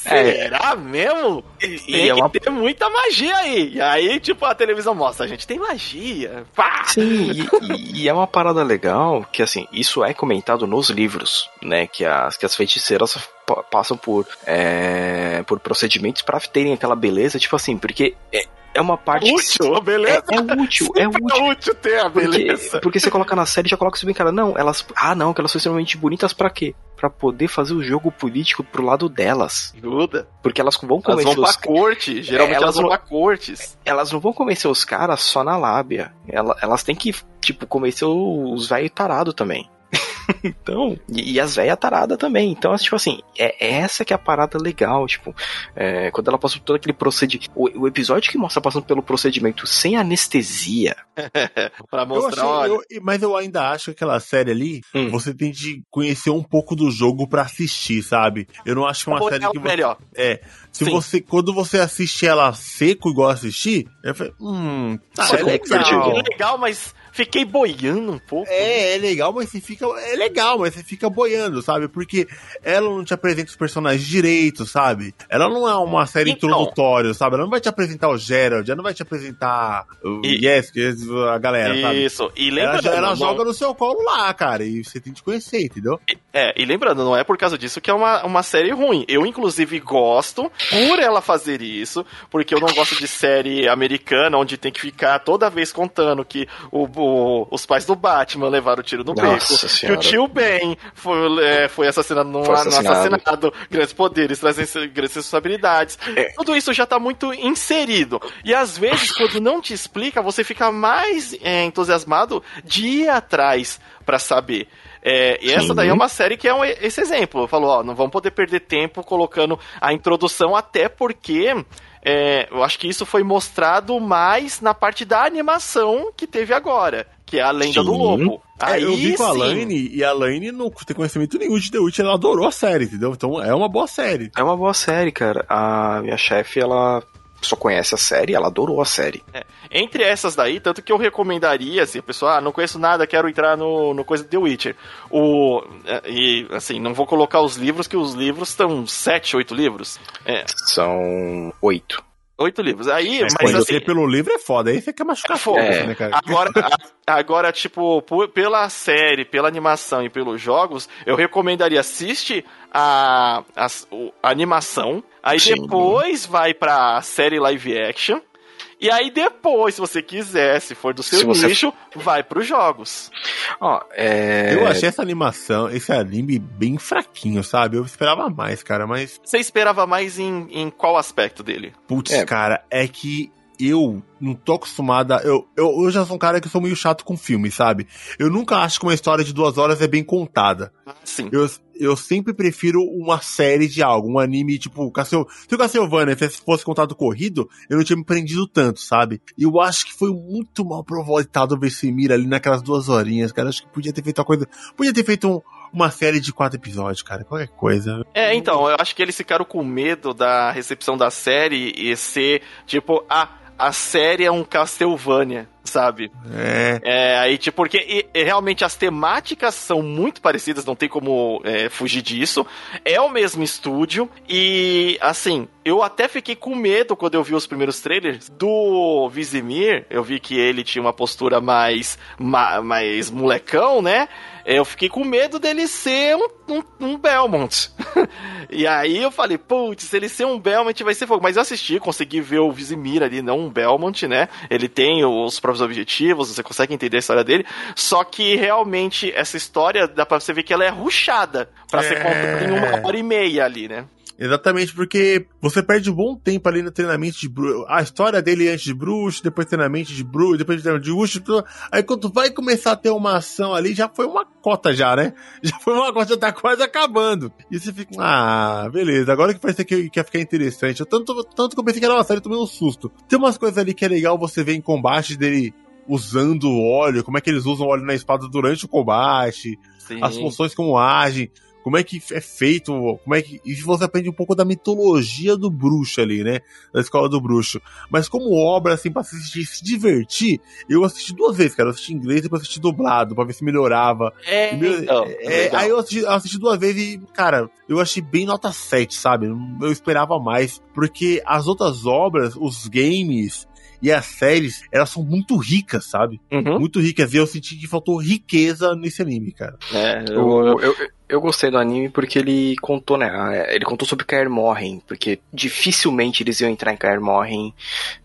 Será é. mesmo? E, tem é uma... que ter muita magia aí. E aí, tipo, a televisão mostra, a gente tem magia. Pá! Sim, e, e, é uma parada legal que, assim, isso é comentado nos livros, né? Que as, que as feiticeiras passam por, é, por procedimentos para terem aquela beleza, tipo assim, porque é, uma parte. Útil, beleza? É, é útil, é útil. É útil ter a beleza. Porque, porque você coloca na série já coloca isso bem, cara. Não, elas. Ah, não, que elas são extremamente bonitas para quê? Pra poder fazer o jogo político pro lado delas. Duda. Porque elas vão convencer. Elas vão os... pra corte, geralmente é, elas, elas vão pra cortes. Elas não vão convencer os caras só na lábia. Elas, elas têm que, tipo, convencer os velhos tarados também. então, e, e as velhas taradas também. Então, tipo assim, é essa que é a parada legal, tipo, é, quando ela passa por todo aquele procedimento. O, o, episódio que mostra passando pelo procedimento sem anestesia. pra mostrar, eu achei, eu, Mas eu ainda acho que aquela série ali, hum. você tem de conhecer um pouco do jogo para assistir, sabe? Eu não acho que é uma série que você, melhor. É, se Sim. você quando você assiste ela seco igual assistir, eu falei, hum, tá, é legal. É legal, mas fiquei boiando um pouco. É, é legal, mas você fica. É legal, mas você fica boiando, sabe? Porque ela não te apresenta os personagens direito, sabe? Ela não é uma série então, introdutória, sabe? Ela não vai te apresentar o Gerald, ela não vai te apresentar o e, Yes, a galera, sabe? Isso, e lembrando. Ela, ela não... joga no seu colo lá, cara, e você tem que conhecer, entendeu? É, e lembrando, não é por causa disso que é uma, uma série ruim. Eu, inclusive, gosto por ela fazer isso, porque eu não gosto de série americana onde tem que ficar toda vez contando que o, o, os pais do Batman levaram o tiro no Nossa beco, senhora. que o tio Ben foi, é, foi assassinado no, foi assassinado. grandes poderes trazem grandes responsabilidades. É. Tudo isso já tá muito inserido. E às vezes, quando não te explica, você fica mais é, entusiasmado de ir atrás para saber. É, e Sim. essa daí é uma série que é um, esse exemplo. Falou, ó, não vamos poder perder tempo colocando a introdução, até porque é, eu acho que isso foi mostrado mais na parte da animação que teve agora, que é a Lenda sim. do Lobo. É, Aí, eu vi com a Laine e a Laine não tem conhecimento nenhum de The Witch, ela adorou a série, entendeu? Então é uma boa série. É uma boa série, cara. A minha chefe, ela só conhece a série, ela adorou a série. É. Entre essas daí, tanto que eu recomendaria, assim, a pessoa, ah, não conheço nada, quero entrar no, no coisa do The Witcher. O, é, e, assim, não vou colocar os livros, que os livros estão sete, oito livros. É. São oito. Oito livros. Aí, mas, mas assim, pelo livro é foda, aí você quer machucar fogo, é. né, cara? Agora, agora tipo, por, pela série, pela animação e pelos jogos, eu recomendaria assiste a, a, a animação, aí Sim. depois vai pra série live action, e aí depois, se você quiser, se for do seu se nicho, você... vai pros jogos. Ó, é... Eu achei essa animação, esse anime bem fraquinho, sabe? Eu esperava mais, cara, mas... Você esperava mais em, em qual aspecto dele? Putz, é. cara, é que eu não tô acostumada. Eu, eu, eu já sou um cara que sou meio chato com filme, sabe? Eu nunca acho que uma história de duas horas é bem contada. Sim. Eu, eu sempre prefiro uma série de algo, um anime tipo. Castle... Se o Castlevania fosse contado corrido, eu não tinha me prendido tanto, sabe? E eu acho que foi muito mal provoltado ver Semira ali naquelas duas horinhas, cara. Acho que podia ter feito uma coisa. Podia ter feito um uma série de quatro episódios, cara. Qualquer coisa. É, então, eu acho que eles ficaram com medo da recepção da série e ser, tipo, ah, a série é um Castlevania, sabe? É. É, aí, tipo, porque e, e, realmente as temáticas são muito parecidas, não tem como é, fugir disso. É o mesmo estúdio e, assim, eu até fiquei com medo quando eu vi os primeiros trailers do Vizimir. Eu vi que ele tinha uma postura mais, ma, mais molecão, né? eu fiquei com medo dele ser um, um, um Belmont. e aí eu falei, putz, se ele ser um Belmont vai ser fogo. Mas eu assisti, consegui ver o Vizimir ali, não um Belmont, né? Ele tem os próprios objetivos, você consegue entender a história dele. Só que realmente essa história, dá pra você ver que ela é ruchada para é... ser contada em uma hora e meia ali, né? Exatamente, porque você perde um bom tempo ali no treinamento de bruxo. A história dele antes de bruxo, depois treinamento de bruxo, depois de treinamento de bruxo. Aí quando vai começar a ter uma ação ali, já foi uma cota já, né? Já foi uma cota, já tá quase acabando. E você fica, ah, beleza, agora que parece que, que ia ficar interessante. Eu tanto, tanto que eu pensei que era uma série, tomei um susto. Tem umas coisas ali que é legal você ver em combate dele usando óleo, como é que eles usam óleo na espada durante o combate, Sim. as funções como agem como é que é feito, como é que. E você aprende um pouco da mitologia do bruxo ali, né? Da escola do bruxo. Mas como obra, assim, pra assistir, se divertir, eu assisti duas vezes, cara. Eu assisti em inglês e depois assisti dublado, pra ver se melhorava. É, então, é, aí eu assisti, eu assisti duas vezes e, cara, eu achei bem nota 7, sabe? Eu esperava mais. Porque as outras obras, os games, e as séries, elas são muito ricas, sabe? Uhum. Muito ricas. E eu senti que faltou riqueza nesse anime, cara. É, eu, eu, eu, gostei do anime porque ele contou, né? Ele contou sobre Kaer Morhen, porque dificilmente eles iam entrar em Kaer Morhen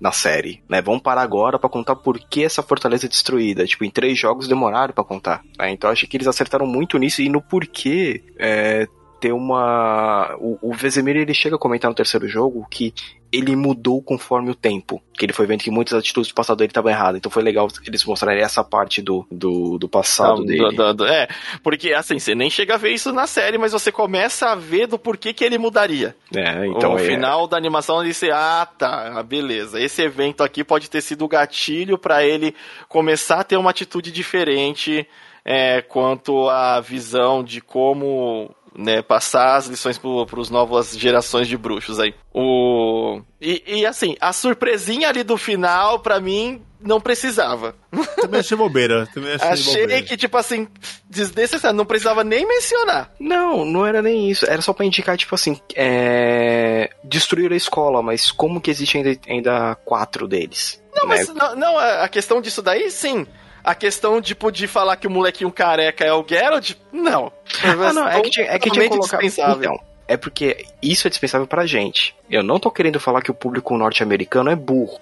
na série, né? Vamos parar agora para contar por que essa fortaleza é destruída. Tipo, em três jogos demoraram para contar. Né? Então acho que eles acertaram muito nisso e no porquê é, ter uma. O, o Vesemir ele chega a comentar no terceiro jogo que ele mudou conforme o tempo. Que ele foi vendo que muitas atitudes do passado dele estavam erradas. Então foi legal eles mostrarem essa parte do, do, do passado Não, dele. Do, do, é, porque assim, você nem chega a ver isso na série, mas você começa a ver do porquê que ele mudaria. É, então. No é... final da animação ele disse: Ah, tá, beleza. Esse evento aqui pode ter sido o gatilho para ele começar a ter uma atitude diferente. É, quanto à visão de como né, passar as lições para os novas gerações de bruxos aí. O e, e, assim, a surpresinha ali do final, para mim, não precisava. Também achei bobeira. Também achei, achei bobeira. que, tipo assim, desnecessário, não precisava nem mencionar. Não, não era nem isso. Era só pra indicar, tipo assim, é... destruir a escola, mas como que existe ainda, ainda quatro deles? Não, né? mas não, não, a questão disso daí, sim. A questão, tipo, de falar que o molequinho careca é o Geralt, não. Ah, não, é que tinha, é que tinha colocar... Então, é porque isso é dispensável pra gente. Eu não tô querendo falar que o público norte-americano é burro.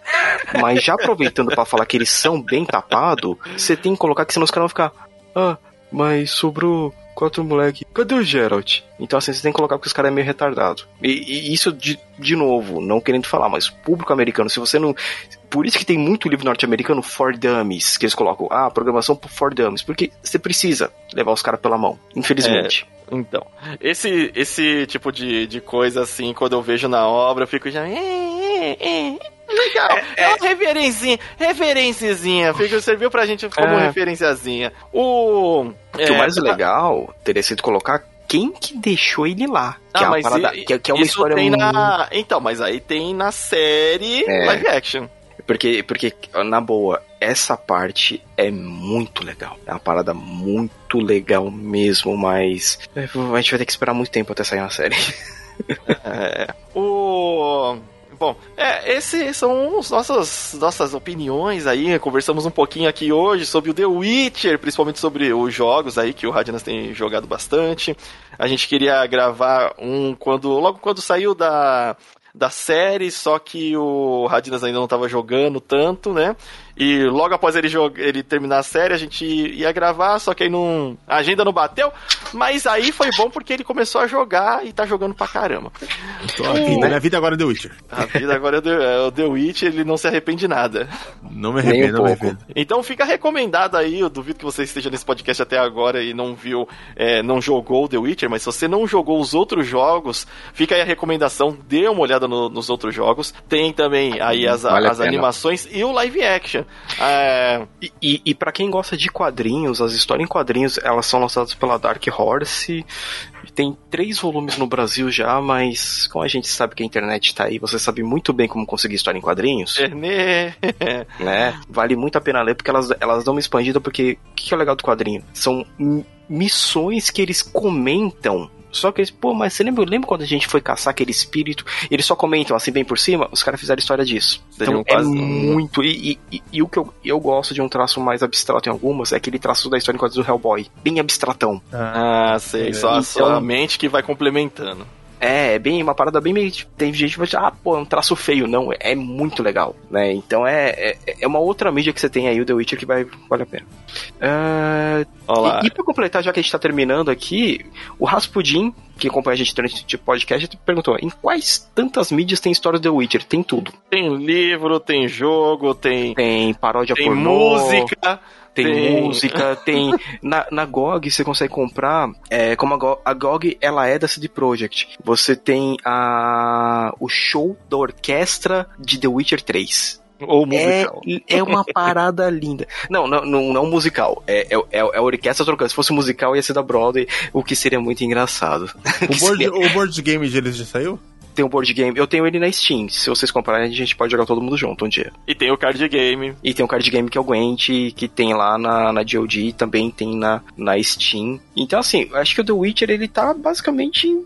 Mas já aproveitando para falar que eles são bem tapados, você tem que colocar que senão os caras vão ficar. Ah, mas sobrou quatro moleque. Cadê o Geralt? Então assim, você tem que colocar porque os caras é meio retardado. E, e, isso, de, de novo, não querendo falar, mas público americano, se você não. Por isso que tem muito livro norte-americano for dummies, que eles colocam, ah, programação for dummies, porque você precisa levar os caras pela mão, infelizmente. É. Então, esse, esse tipo de, de coisa, assim, quando eu vejo na obra, eu fico já. Legal, é, é uma referencinha, referenciazinha, fica, serviu pra gente como é. referenciazinha. O, é, o mais legal teria sido colocar quem que deixou ele lá. Que, ah, é, parada, e, que, que, é uma história muito... na... Então, mas aí tem na série é. live action. Porque, porque, na boa, essa parte é muito legal. É uma parada muito legal mesmo, mas a gente vai ter que esperar muito tempo até sair uma série. é. O Bom, é, esses são as nossas, nossas opiniões aí. Conversamos um pouquinho aqui hoje sobre o The Witcher, principalmente sobre os jogos aí que o Radinas tem jogado bastante. A gente queria gravar um quando logo quando saiu da da série, só que o Radinas ainda não estava jogando tanto, né? E logo após ele, ele terminar a série, a gente ia gravar, só que aí não, a agenda não bateu. Mas aí foi bom porque ele começou a jogar e tá jogando pra caramba. Então, a, vida, a vida agora é The Witcher. A vida agora é, The, é o The Witcher, ele não se arrepende de nada. Não me arrependo, um não me arrependo. Então fica recomendado aí, eu duvido que você esteja nesse podcast até agora e não viu, é, não jogou The Witcher, mas se você não jogou os outros jogos, fica aí a recomendação, dê uma olhada no, nos outros jogos. Tem também aí as, vale as animações e o live action. É... E, e, e para quem gosta de quadrinhos, as histórias em quadrinhos, elas são lançadas pela Dark Horse. Tem três volumes no Brasil já, mas como a gente sabe que a internet tá aí, você sabe muito bem como conseguir história em quadrinhos. né? Vale muito a pena ler, porque elas, elas dão uma expandida, porque o que é legal do quadrinho? São missões que eles comentam só que eles, pô, mas você lembra, lembra quando a gente foi caçar aquele espírito? Eles só comentam assim bem por cima? Os caras fizeram história disso. Então é muito. E, e, e, o que eu, eu gosto de um traço mais abstrato em algumas é aquele traço da história em do Hellboy. Bem abstratão. Ah, sei. É. Só, então, só a mente que vai complementando. É, é bem uma parada bem meio. Tem gente que vai dizer, ah, pô, é um traço feio. Não, é muito legal, né? Então é, é, é, uma outra mídia que você tem aí, o The Witcher, que vai vale a pena. Uh, Olá. E, e pra completar, já que a gente tá terminando aqui, o Rasputin, que acompanha a gente durante o podcast, perguntou: em quais tantas mídias tem história do The Witcher? Tem tudo. Tem livro, tem jogo, tem. Tem paródia tem pornô. música tem, tem, música, tem. Na, na GOG você consegue comprar. É, como a GOG, a GOG ela é da CD Projekt. Você tem a, o show da orquestra de The Witcher 3. Ou musical. É, é uma parada linda. Não, não, não, não musical. É, é, é, é a orquestra trocando. Se fosse musical, ia ser da Broadway, o que seria muito engraçado. O board, seria... o board game deles já saiu? Tem um board game. Eu tenho ele na Steam. Se vocês comprarem, a gente pode jogar todo mundo junto um dia. E tem o card game. E tem o card game que é o Gwent, que tem lá na, na GOG, também tem na, na Steam. Então, assim, acho que o The Witcher, ele tá basicamente em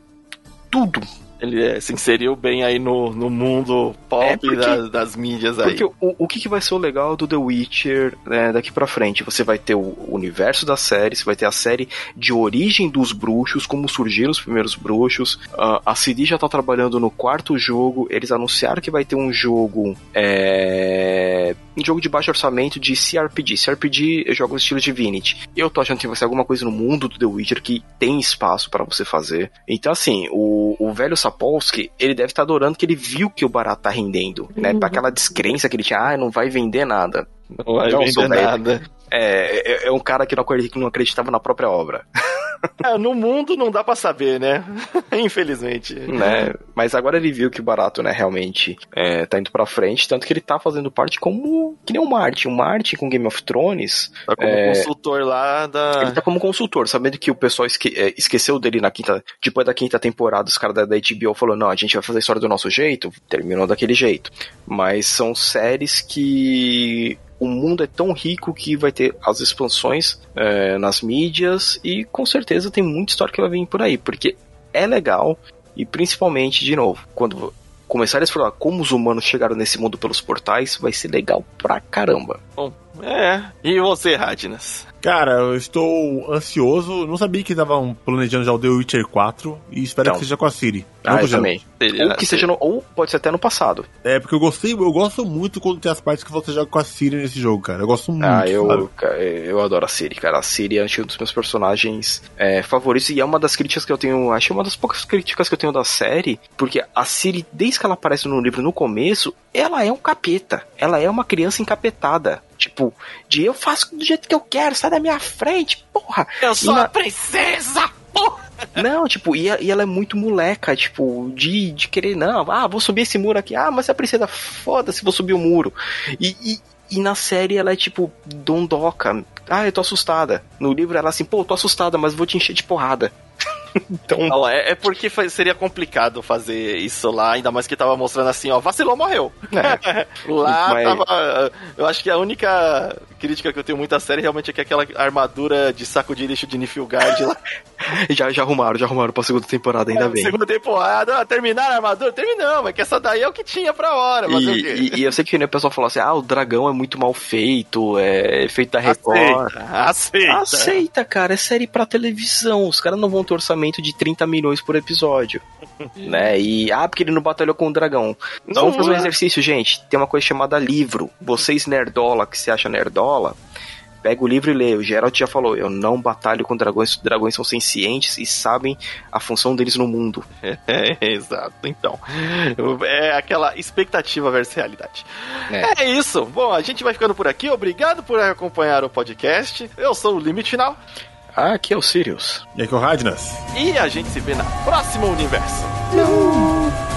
tudo ele é, se inseriu bem aí no, no mundo pop é porque, das, das, mídias aí. Porque o, o que, que vai ser o legal do The Witcher né, daqui pra frente? Você vai ter o universo da série, você vai ter a série de origem dos bruxos, como surgiram os primeiros bruxos. Uh, a CD já tá trabalhando no quarto jogo, eles anunciaram que vai ter um jogo. É, um jogo de baixo orçamento de CRPG. CRPG é jogos estilo Divinity. Eu tô achando que vai ser alguma coisa no mundo do The Witcher que tem espaço para você fazer. Então, assim, o, o velho Sapolsky, ele deve estar tá adorando que ele viu que o barato tá rendendo, né? Uhum. Pra aquela descrença que ele tinha, ah, não vai vender nada. Não vai não, vender nada. É, é, é, um cara que não acreditava na própria obra. É, no mundo não dá para saber, né? Infelizmente. Né? Mas agora ele viu que o barato, né, realmente é, tá indo pra frente, tanto que ele tá fazendo parte como. Que nem o Martin. O Martin com Game of Thrones. Tá como é, consultor lá da. Ele tá como consultor, sabendo que o pessoal esque, é, esqueceu dele na quinta. Depois da quinta temporada, os caras da, da HBO falou: não, a gente vai fazer a história do nosso jeito. Terminou daquele jeito. Mas são séries que o mundo é tão rico que vai ter as expansões é, nas mídias e com certeza tem muita história que vai vir por aí, porque é legal e principalmente, de novo, quando começarem a explorar como os humanos chegaram nesse mundo pelos portais, vai ser legal pra caramba. Bom, é. E você, Radnas? Cara, eu estou ansioso. Não sabia que estavam planejando já o The Witcher 4 e espero então. que seja com a Siri. Ah, eu também. Ou que seja no, ou pode ser até no passado. É, porque eu gostei, eu gosto muito quando tem as partes que você joga com a Siri nesse jogo, cara. Eu gosto muito. Ah, eu, eu adoro a Siri, cara. A Siri é um dos meus personagens é, favoritos e é uma das críticas que eu tenho, acho que é uma das poucas críticas que eu tenho da série, porque a Siri, desde que ela aparece no livro no começo, ela é um capeta. Ela é uma criança encapetada. Tipo, de eu faço do jeito que eu quero, sai da minha frente, porra. Eu sou na... a princesa, porra. Não, tipo, e, e, ela é muito moleca, tipo, de, de querer, não, ah, vou subir esse muro aqui, ah, mas é a princesa, foda-se, vou subir o muro. E, e, e, na série ela é tipo, dondoca, ah, eu tô assustada. No livro ela é assim, pô, tô assustada, mas vou te encher de porrada. Então... Não, é, é porque seria complicado fazer isso lá, ainda mais que tava mostrando assim, ó, vacilou, morreu. É. lá Mas... tava. Eu acho que a única crítica que eu tenho muito à série realmente é que aquela armadura de saco de lixo de Nifilgard lá. já, já arrumaram, já arrumaram pra segunda temporada, ainda é, bem. Segunda temporada, terminaram a armadura? Terminamos, mas que essa daí é o que tinha pra hora. E, e, e, eu sei que né, o pessoal falou assim: ah, o dragão é muito mal feito, é feito da Record. Aceita, aceita. Aceita, cara, é série pra televisão. Os caras não vão ter orçamento de 30 milhões por episódio. né? E, ah, porque ele não batalhou com o dragão. Não, Vamos fazer um é. exercício, gente. Tem uma coisa chamada livro. Vocês nerdola, que se acha nerdola, pega o livro e lê. O Geralt já falou: eu não batalho com dragões, dragões são sencientes e sabem a função deles no mundo. É, é, exato. Então, é aquela expectativa versus realidade. É. é. isso. Bom, a gente vai ficando por aqui. Obrigado por acompanhar o podcast. Eu sou o Limite Final. Ah, aqui é o Sirius. E aqui é o Radnas. E a gente se vê na próxima universo. Não.